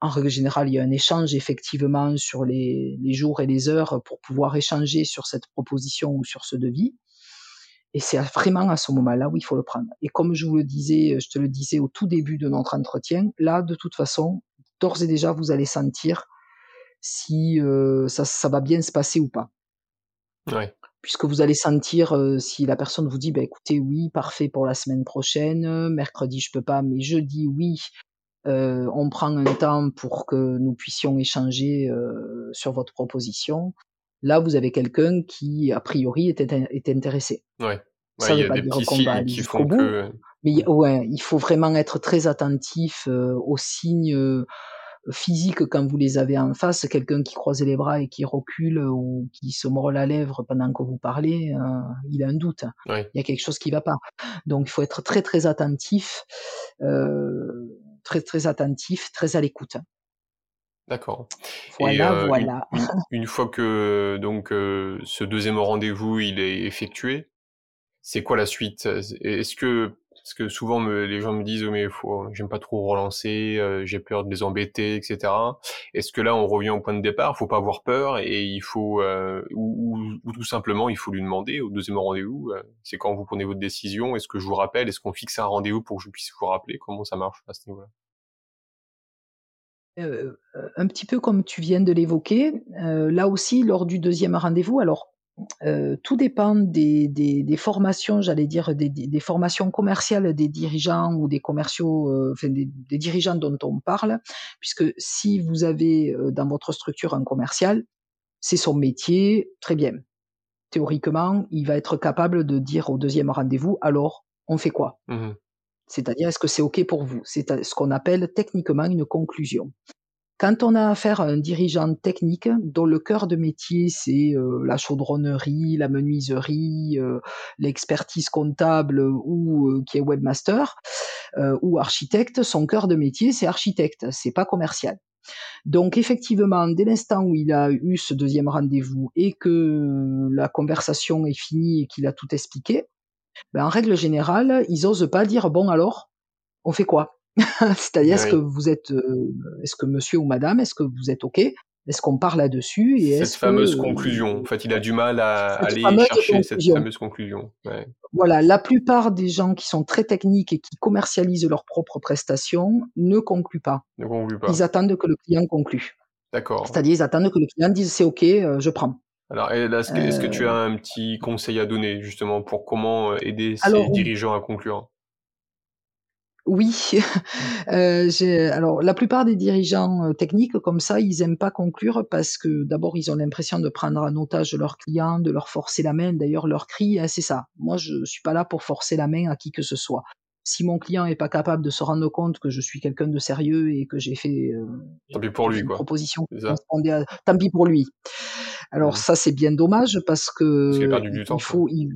En règle générale, il y a un échange effectivement sur les, les, jours et les heures pour pouvoir échanger sur cette proposition ou sur ce devis. Et c'est vraiment à ce moment-là où il faut le prendre. Et comme je vous le disais, je te le disais au tout début de notre entretien, là, de toute façon, d'ores et déjà, vous allez sentir si euh, ça, ça, va bien se passer ou pas. Ouais. Puisque vous allez sentir euh, si la personne vous dit, bah, écoutez, oui, parfait pour la semaine prochaine, mercredi je peux pas, mais jeudi oui, euh, on prend un temps pour que nous puissions échanger euh, sur votre proposition. Là, vous avez quelqu'un qui, a priori, est, intéressé. Ouais. Ça veut pas dire qu'on va aller jusqu'au bout, mais ouais, il faut vraiment être très attentif euh, aux signes physiques quand vous les avez en face. Quelqu'un qui croise les bras et qui recule ou qui se mord la lèvre pendant que vous parlez, il a un doute. Il y a quelque chose qui va pas. Donc, il faut être très très attentif. Euh, très très attentif, très à l'écoute. D'accord. Voilà, voilà. Une, fois que donc ce deuxième rendez-vous il est effectué, c'est quoi la suite? Est-ce que parce que souvent les gens me disent oh, mais faut j'aime pas trop relancer, j'ai peur de les embêter, etc. Est-ce que là on revient au point de départ, faut pas avoir peur et il faut ou, ou, tout simplement il faut lui demander au deuxième rendez-vous, c'est quand vous prenez votre décision, est-ce que je vous rappelle, est-ce qu'on fixe un rendez-vous pour que je puisse vous rappeler, comment ça marche à ce niveau-là? Euh, un petit peu comme tu viens de l'évoquer, euh, là aussi, lors du deuxième rendez-vous, alors euh, tout dépend des, des, formations, j'allais dire, des, des, formations commerciales des dirigeants ou des commerciaux, enfin des, dirigeants dont on parle, puisque si vous avez dans votre structure un commercial, c'est son métier, très bien. Théoriquement, il va être capable de dire au deuxième rendez-vous, alors, on fait quoi? Mmh c'est-à-dire, est-ce que c'est OK pour vous? C'est ce qu'on appelle techniquement une conclusion. Quand on a affaire à un dirigeant technique dont le cœur de métier c'est euh, la chaudronnerie, la menuiserie, euh, l'expertise comptable ou euh, qui est webmaster ou architecte, son cœur de métier c'est architecte, c'est pas commercial. Donc effectivement, dès l'instant où il a eu ce deuxième rendez-vous et que la conversation est finie et qu'il a tout expliqué, ben, en règle générale, ils osent pas dire bon alors, on fait quoi? C'est-à-dire est-ce que vous êtes, euh, est-ce que monsieur ou madame, est-ce que vous êtes ok? Est-ce qu'on parle là-dessus et Cette fameuse conclusion. En fait, il a du mal à aller chercher cette fameuse conclusion. Voilà, la plupart des gens qui sont très techniques et qui commercialisent leurs propres prestations ne concluent pas. Ne concluent pas. Ils attendent que le client conclue. D'accord. C'est-à-dire ils attendent que le client dise c'est ok, euh, je prends. Alors, est-ce que, tu as euh. un petit conseil à donner justement pour comment euh, aider ces dirigeants à conclure? Oui, euh, alors la plupart des dirigeants techniques comme ça, ils aiment pas conclure parce que d'abord ils ont l'impression de prendre en otage leurs clients, de leur forcer la main. D'ailleurs leur cri, hein, c'est ça. Moi je suis pas là pour forcer la main à qui que ce soit. Si mon client est pas capable de se rendre compte que je suis quelqu'un de sérieux et que j'ai fait tant pis pour lui, une quoi. proposition tant pis pour lui. Alors mmh. ça, c'est bien dommage parce que parce perdu du temps, il faut, il...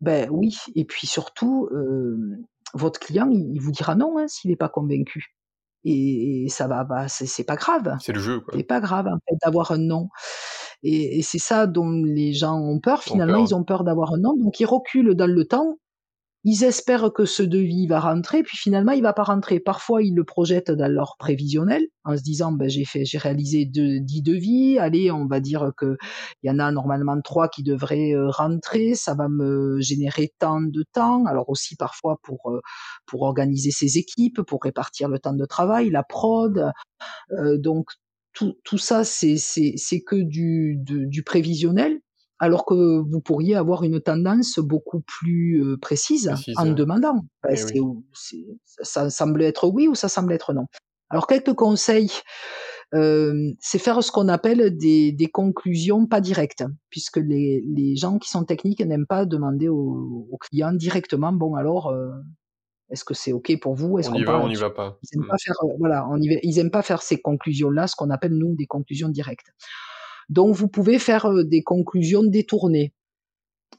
ben oui, et puis surtout, euh, votre client, il, vous dira non hein, s'il n'est pas convaincu. Et, ça va, bah, c'est pas grave. C'est le jeu, quoi. C'est pas grave en fait d'avoir un non. Et, et c'est ça dont les gens ont peur. Finalement, ils ont peur d'avoir un non, donc ils reculent dans le temps ils espèrent que ce devis va rentrer, puis finalement il va pas rentrer. Parfois ils le projettent dans leur prévisionnel en se disant ben, j'ai fait j'ai réalisé deux, dix devis, allez on va dire que il y en a normalement trois qui devraient euh, rentrer, ça va me générer tant de temps. Alors aussi parfois pour euh, pour organiser ses équipes, pour répartir le temps de travail, la prod. Euh, donc tout, tout ça c'est c'est que du du prévisionnel alors que vous pourriez avoir une tendance beaucoup plus euh, précise, en demandant. Ben, eh ça semble être oui ou ça semble être non. Alors quelques conseils, euh, c'est faire ce qu'on appelle des, conclusions pas directes, puisque les, gens qui sont techniques n'aiment pas demander aux, clients directement, bon alors, euh, Est-ce que c'est OK pour vous? On qu'on y va, on n'y va pas. Ils aiment Mmh. pas faire, voilà, on y va ils aiment pas faire ces conclusions-là, ce qu'on appelle nous des conclusions directes. Donc vous pouvez faire, heu, des conclusions détournées.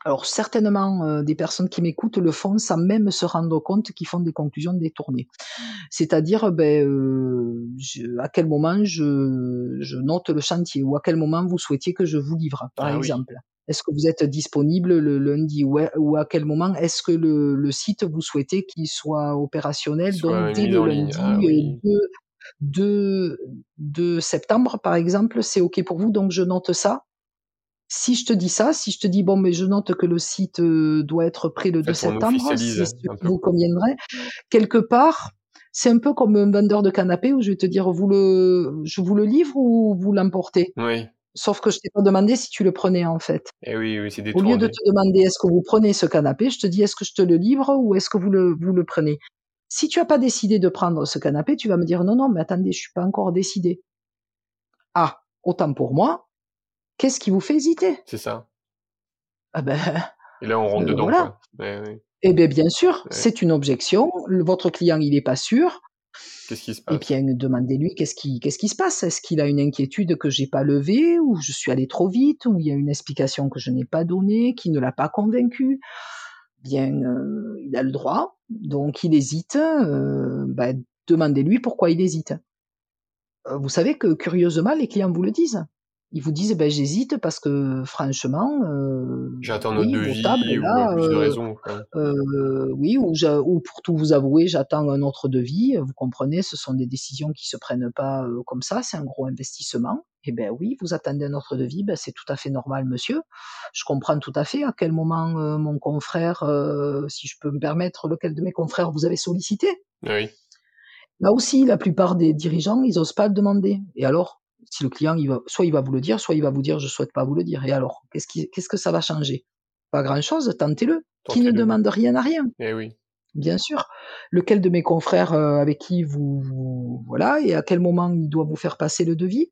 Alors certainement, heu, des personnes qui m'écoutent le font sans même se rendre compte qu'ils font des conclusions détournées. C'est-à-dire, heu, je à quel moment je je note le chantier ou à quel moment vous souhaitiez que je vous livre, par Ah oui. exemple. Est-ce que vous êtes disponible le lundi? Ou à quel moment est-ce que le le site vous souhaitez qu'il soit opérationnel soit donc dès le ligne. Ah lundi, oui. 2 2 2 septembre, par exemple, c'est OK pour vous, donc je note ça. Si je te dis ça, si je te dis: «Bon, mais je note que le site, heu, doit être prêt le En 2 fait, on septembre», officialise ce vous conviendrait. Quelque part, c'est un peu comme un vendeur de canapé où je vais te dire: «Vous le je vous le livre ou vous l'emportez?» Oui. sauf que je t'ai pas demandé si tu le prenais, en fait. Et oui, oui, c'est Au lieu de te demander: «Est-ce que vous prenez ce canapé?» je te dis: «Est-ce que je te le livre ou est-ce que vous le vous le prenez?» Si tu as pas décidé de prendre ce canapé, tu vas me dire: «Non, non, mais attendez, je suis pas encore décidé». Ah, autant pour moi, qu'est-ce qui vous fait hésiter? C'est ça. Ah beh, Et là, on rentre heu, dedans, voilà. quoi. Ouais, oui. Et beh, bien sûr, Ouais. c'est une objection, le votre client, il est pas sûr. Qu'est-ce qui se Eh passe? bien, demandez-lui qu'est-ce qui qu'est-ce qui se passe? Est-ce qu'il a une inquiétude que j'ai pas levée ou je suis allée trop vite ou il y a une explication que je n'ai pas donnée, qui ne l'a pas convaincu? Bien, heu, il a le droit, donc il hésite, heu, bah, demandez-lui pourquoi il hésite. Heu, vous savez que curieusement, les clients vous le disent. Ils vous disent: «Beh, j'hésite parce que franchement, J'attends notre oui, devis ou, là, plus de raisons, oui» ou je ou pour tout vous avouer, j'attends un autre devis. Vous comprenez, ce sont des décisions qui se prennent pas, comme ça, c'est un gros investissement. Eh beh, oui, vous attendez un autre devis, bah, c'est tout à fait normal, monsieur. Je comprends tout à fait à quel moment, heu, mon confrère, heu, si je peux me permettre, lequel de mes confrères vous avez sollicité. Oui. Là aussi, la plupart des dirigeants, ils osent pas le demander. Et alors? Si le client, il va soit il va vous le dire, soit il va vous dire: «Je souhaite pas vous le dire» et alors? Qu'est-ce qui qu'est-ce que ça va changer? Pas grand-chose, tentez-le. Qui ne demande rien n'a rien. Eh oui. Bien sûr. Lequel de mes confrères, heu, avec qui vous vous voilà et à quel moment il doit vous faire passer le devis?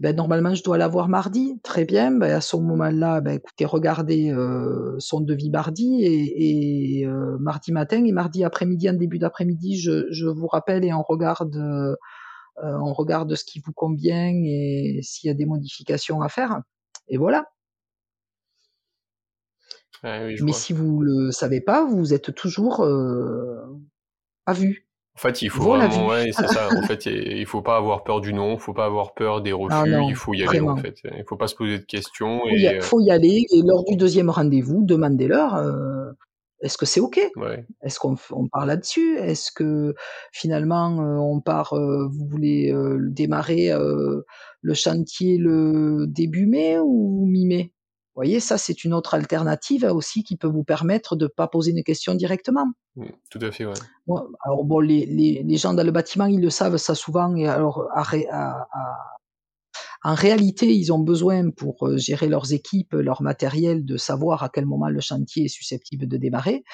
Beh, normalement, je dois l'avoir mardi. Très bien, beh, à ce moment-là, bah, écoutez, regardez, heu, son devis mardi et et heu, mardi matin et mardi après-midi, en début d'après-midi, je je vous rappelle et on regarde, heu, on regarde ce qui vous convient et s'il y a des modifications à faire et voilà. Ah oui, je Mais vois. si vous le savez pas, vous êtes toujours, à vue. En fait, il faut vraiment ouais, c'est ça. En fait, il il faut pas avoir peur du non, il faut pas avoir peur des Ah refus, il faut y aller, en fait. Il faut pas se poser de questions Faut et heu faut y aller et lors du 2e rendez-vous, demandez-leur, heu: «Est-ce que c'est OK? Ouais. Est-ce qu'on on part là-dessus? Est-ce que finalement, heu, on part, vous voulez, démarrer, le chantier le début mai ou mi-mai?» Vous voyez, ça, c'est une autre alternative aussi qui peut vous permettre de pas poser une question directement. Mmh, tout à fait, ouais. Alors bon, les les les gens dans le bâtiment, ils le savent ça souvent et alors à ré à à en réalité, ils ont besoin pour, heu, gérer leurs équipes, leur matériel, de savoir à quel moment le chantier est susceptible de démarrer.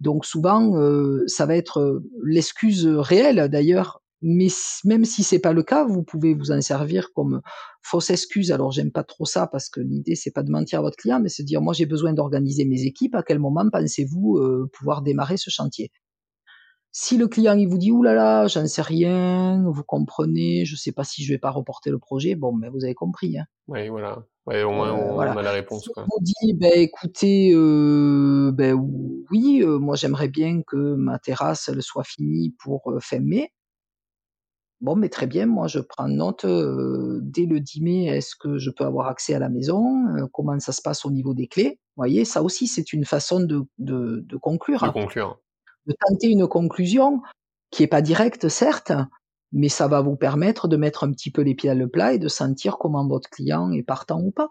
Donc souvent, heu, ça va être, heu, l'excuse, réelle d'ailleurs, mais même si c'est pas le cas, vous pouvez vous en servir comme fausse excuse. Alors j'aime pas trop ça parce que l'idée, c'est pas de mentir à votre client, mais se dire: «Moi, j'ai besoin d'organiser mes équipes, à quel moment pensez-vous, heu, pouvoir démarrer ce chantier?» Si le client, il vous dit: «Ouh là là, j'en sais rien, vous comprenez, je sais pas si je vais pas reporter le projet», bon, ben, vous avez compris, hein. Oui, voilà. Ouais, au moins, Heu, on voilà. a la réponse, S'il quoi. vous dit: «Beh, écoutez, heu, beh, oui, moi, j'aimerais bien que ma terrasse, elle soit finie pour, fin mai». Bon, mais très bien, moi, je prends note, dès le 10 mai, est-ce que je peux avoir accès à la maison? Comment ça se passe au niveau des clés? Vous voyez, ça aussi, c'est une façon de de de De conclure, conclure. de tenter une conclusion qui est pas directe, certes, mais ça va vous permettre de mettre un petit peu les pieds dans le plat et de sentir comment votre client est partant ou pas.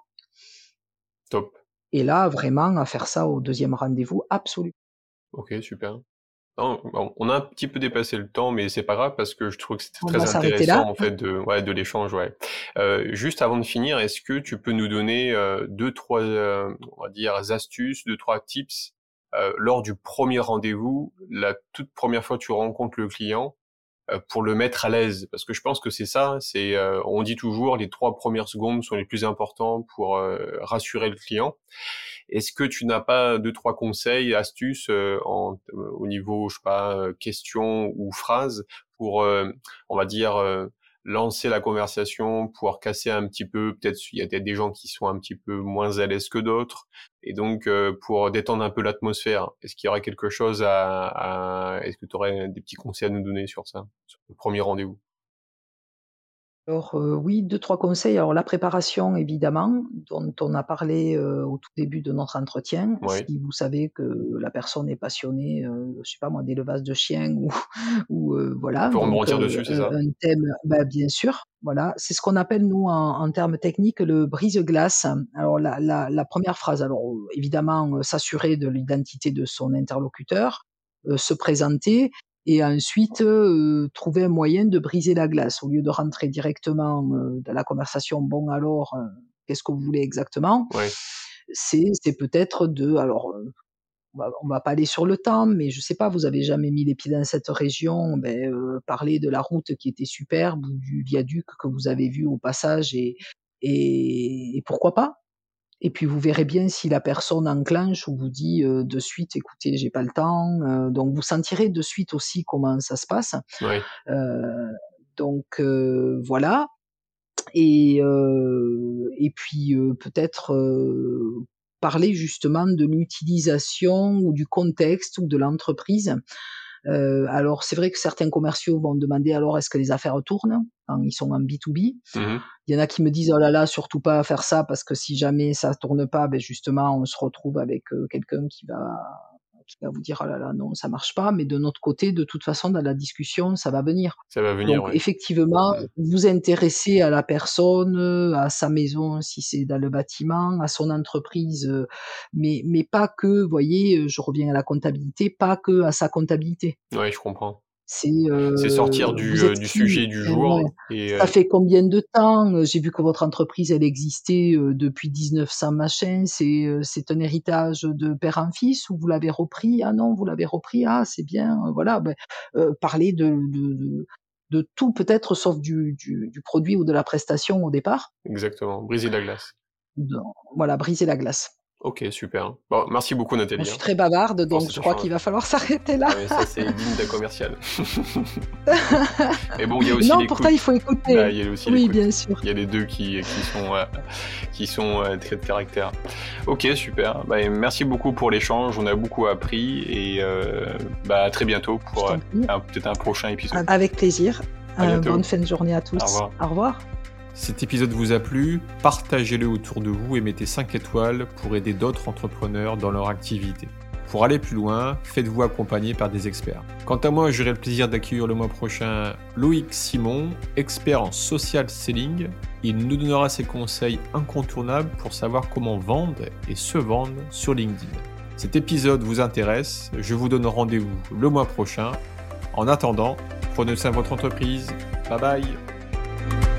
Top. Et là, vraiment à faire ça au 2e rendez-vous absolu. OK, super. Non, on a un petit peu dépassé le temps, mais c'est pas grave parce que je trouve que c'était très intéressant, en fait, de ouais, de l'échange, ouais. Heu, juste avant de finir, est-ce que tu peux nous donner, heu, 2-3, heu, on va dire astuces, 2-3 tips, heu, lors du 1er rendez-vous, la toute 1re fois que tu rencontres le client, pour le mettre à l'aise? Parce que je pense que c'est ça. C'est, on dit toujours, les trois premières secondes sont les plus importantes pour rassurer le client. Est-ce que tu n'as pas deux trois conseils, astuces en, au niveau, je sais pas, questions ou phrases pour, on va dire lancer la conversation, pouvoir casser un petit peu, peut-être il y a peut-être des gens qui sont un petit peu moins à l'aise que d'autres, et donc euh, pour détendre un peu l'atmosphère, est-ce qu'il y aurait quelque chose à, à... est-ce que tu aurais des petits conseils à nous donner sur ça, sur le premier rendez-vous? Alors, euh, oui, deux trois conseils. Alors la préparation évidemment, dont on a parlé, heu, au tout début de notre entretien. Si vous savez que la personne est passionnée, heu, je sais pas moi, d'élevage de chiens ou ou, heu, voilà Pour rebondir dessus, c'est ça? un thème bah, bien sûr, voilà. C'est ce qu'on appelle nous en en termes techniques le brise-glace. Alors la la la 1 phrase, alors, évidemment, s'assurer de l'identité de son interlocuteur, heu, se présenter et ensuite, heu, trouver un moyen de briser la glace. Au lieu de rentrer directement, heu, dans la conversation: «Bon alors, heu, qu'est-ce que vous voulez exactement?» Ouais. c'est c'est peut-être de alors, heu, on va on va pas aller sur le temps, mais je sais pas, vous avez jamais mis les pieds dans cette région, beh, heu, parler de la route qui était superbe ou du viaduc que vous avez vu au passage et et et pourquoi pas? Et puis vous verrez bien si la personne enclenche ou vous dit, heu, de suite: «Écoutez, j'ai pas le temps», heu, donc vous sentirez de suite aussi comment ça se passe. Oui. Heu, donc heu, voilà et heu et puis, heu, peut-être, parler justement de l'utilisation ou du contexte ou de l'entreprise. Heu, alors c'est vrai que certains commerciaux vont demander: «Alors est-ce que les affaires tournent?» quand ils sont en B2B. Mmh Il y en a qui me disent: «Oh là là, surtout pas faire ça parce que si jamais ça tourne pas, beh, justement on se retrouve avec, heu, quelqu'un qui va qui va vous dire: "Oh là là, non, ça marche pas", mais de notre côté, de toute façon, dans la discussion, ça va venir. Ça va venir, Donc ouais. effectivement, Mmh. vous intéresser à la personne, à sa maison si c'est dans le bâtiment, à son entreprise, mais mais pas que, vous voyez, je reviens à la comptabilité, pas que à sa comptabilité. Ouais, je comprends. C'est, C'est sortir du, êtes du sujet du jour et Ça fait combien de temps? Heu, j'ai vu que votre entreprise, elle existait, depuis 1900 machin. C'est, un héritage de père en fils ou vous l'avez repris? Ah non, vous l'avez repris? Ah, c'est bien, voilà, beh, heu, parler de de de de tout peut-être sauf du du du produit ou de la prestation au départ. exactement, briser la glace. Voilà, briser la glace. OK, super. Bon, merci beaucoup Bon, je Nathalie, suis hein, très bavarde, donc je crois qu'il échange. va falloir s'arrêter là. Ah ça, c'est digne d'un commercial. Mais bon, il y a aussi Non, pourtant il faut écouter. Bah, il y a aussi Oui, bien sûr. Il y a les 2 qui qui sont, heu, qui sont, heu, traits de caractère. OK, super. Bah, merci beaucoup pour l'échange, on a beaucoup appris et heu, bah, à très bientôt pour, un peut-être un prochain épisode. Avec plaisir. Bonne fin de journée à tous. Au revoir. Au revoir. Cet épisode vous a plu, partagez-le autour de vous et mettez 5 étoiles pour aider d'autres entrepreneurs dans leur activité. Pour aller plus loin, faites-vous accompagner par des experts. Quant à moi, j'aurai le plaisir d'accueillir le mois prochain Loïc Simon, expert en social selling. Il nous donnera ses conseils incontournables pour savoir comment vendre et se vendre sur LinkedIn. Cet épisode vous intéresse, je vous donne rendez-vous le mois prochain. En attendant, prenez soin de votre entreprise. Bye bye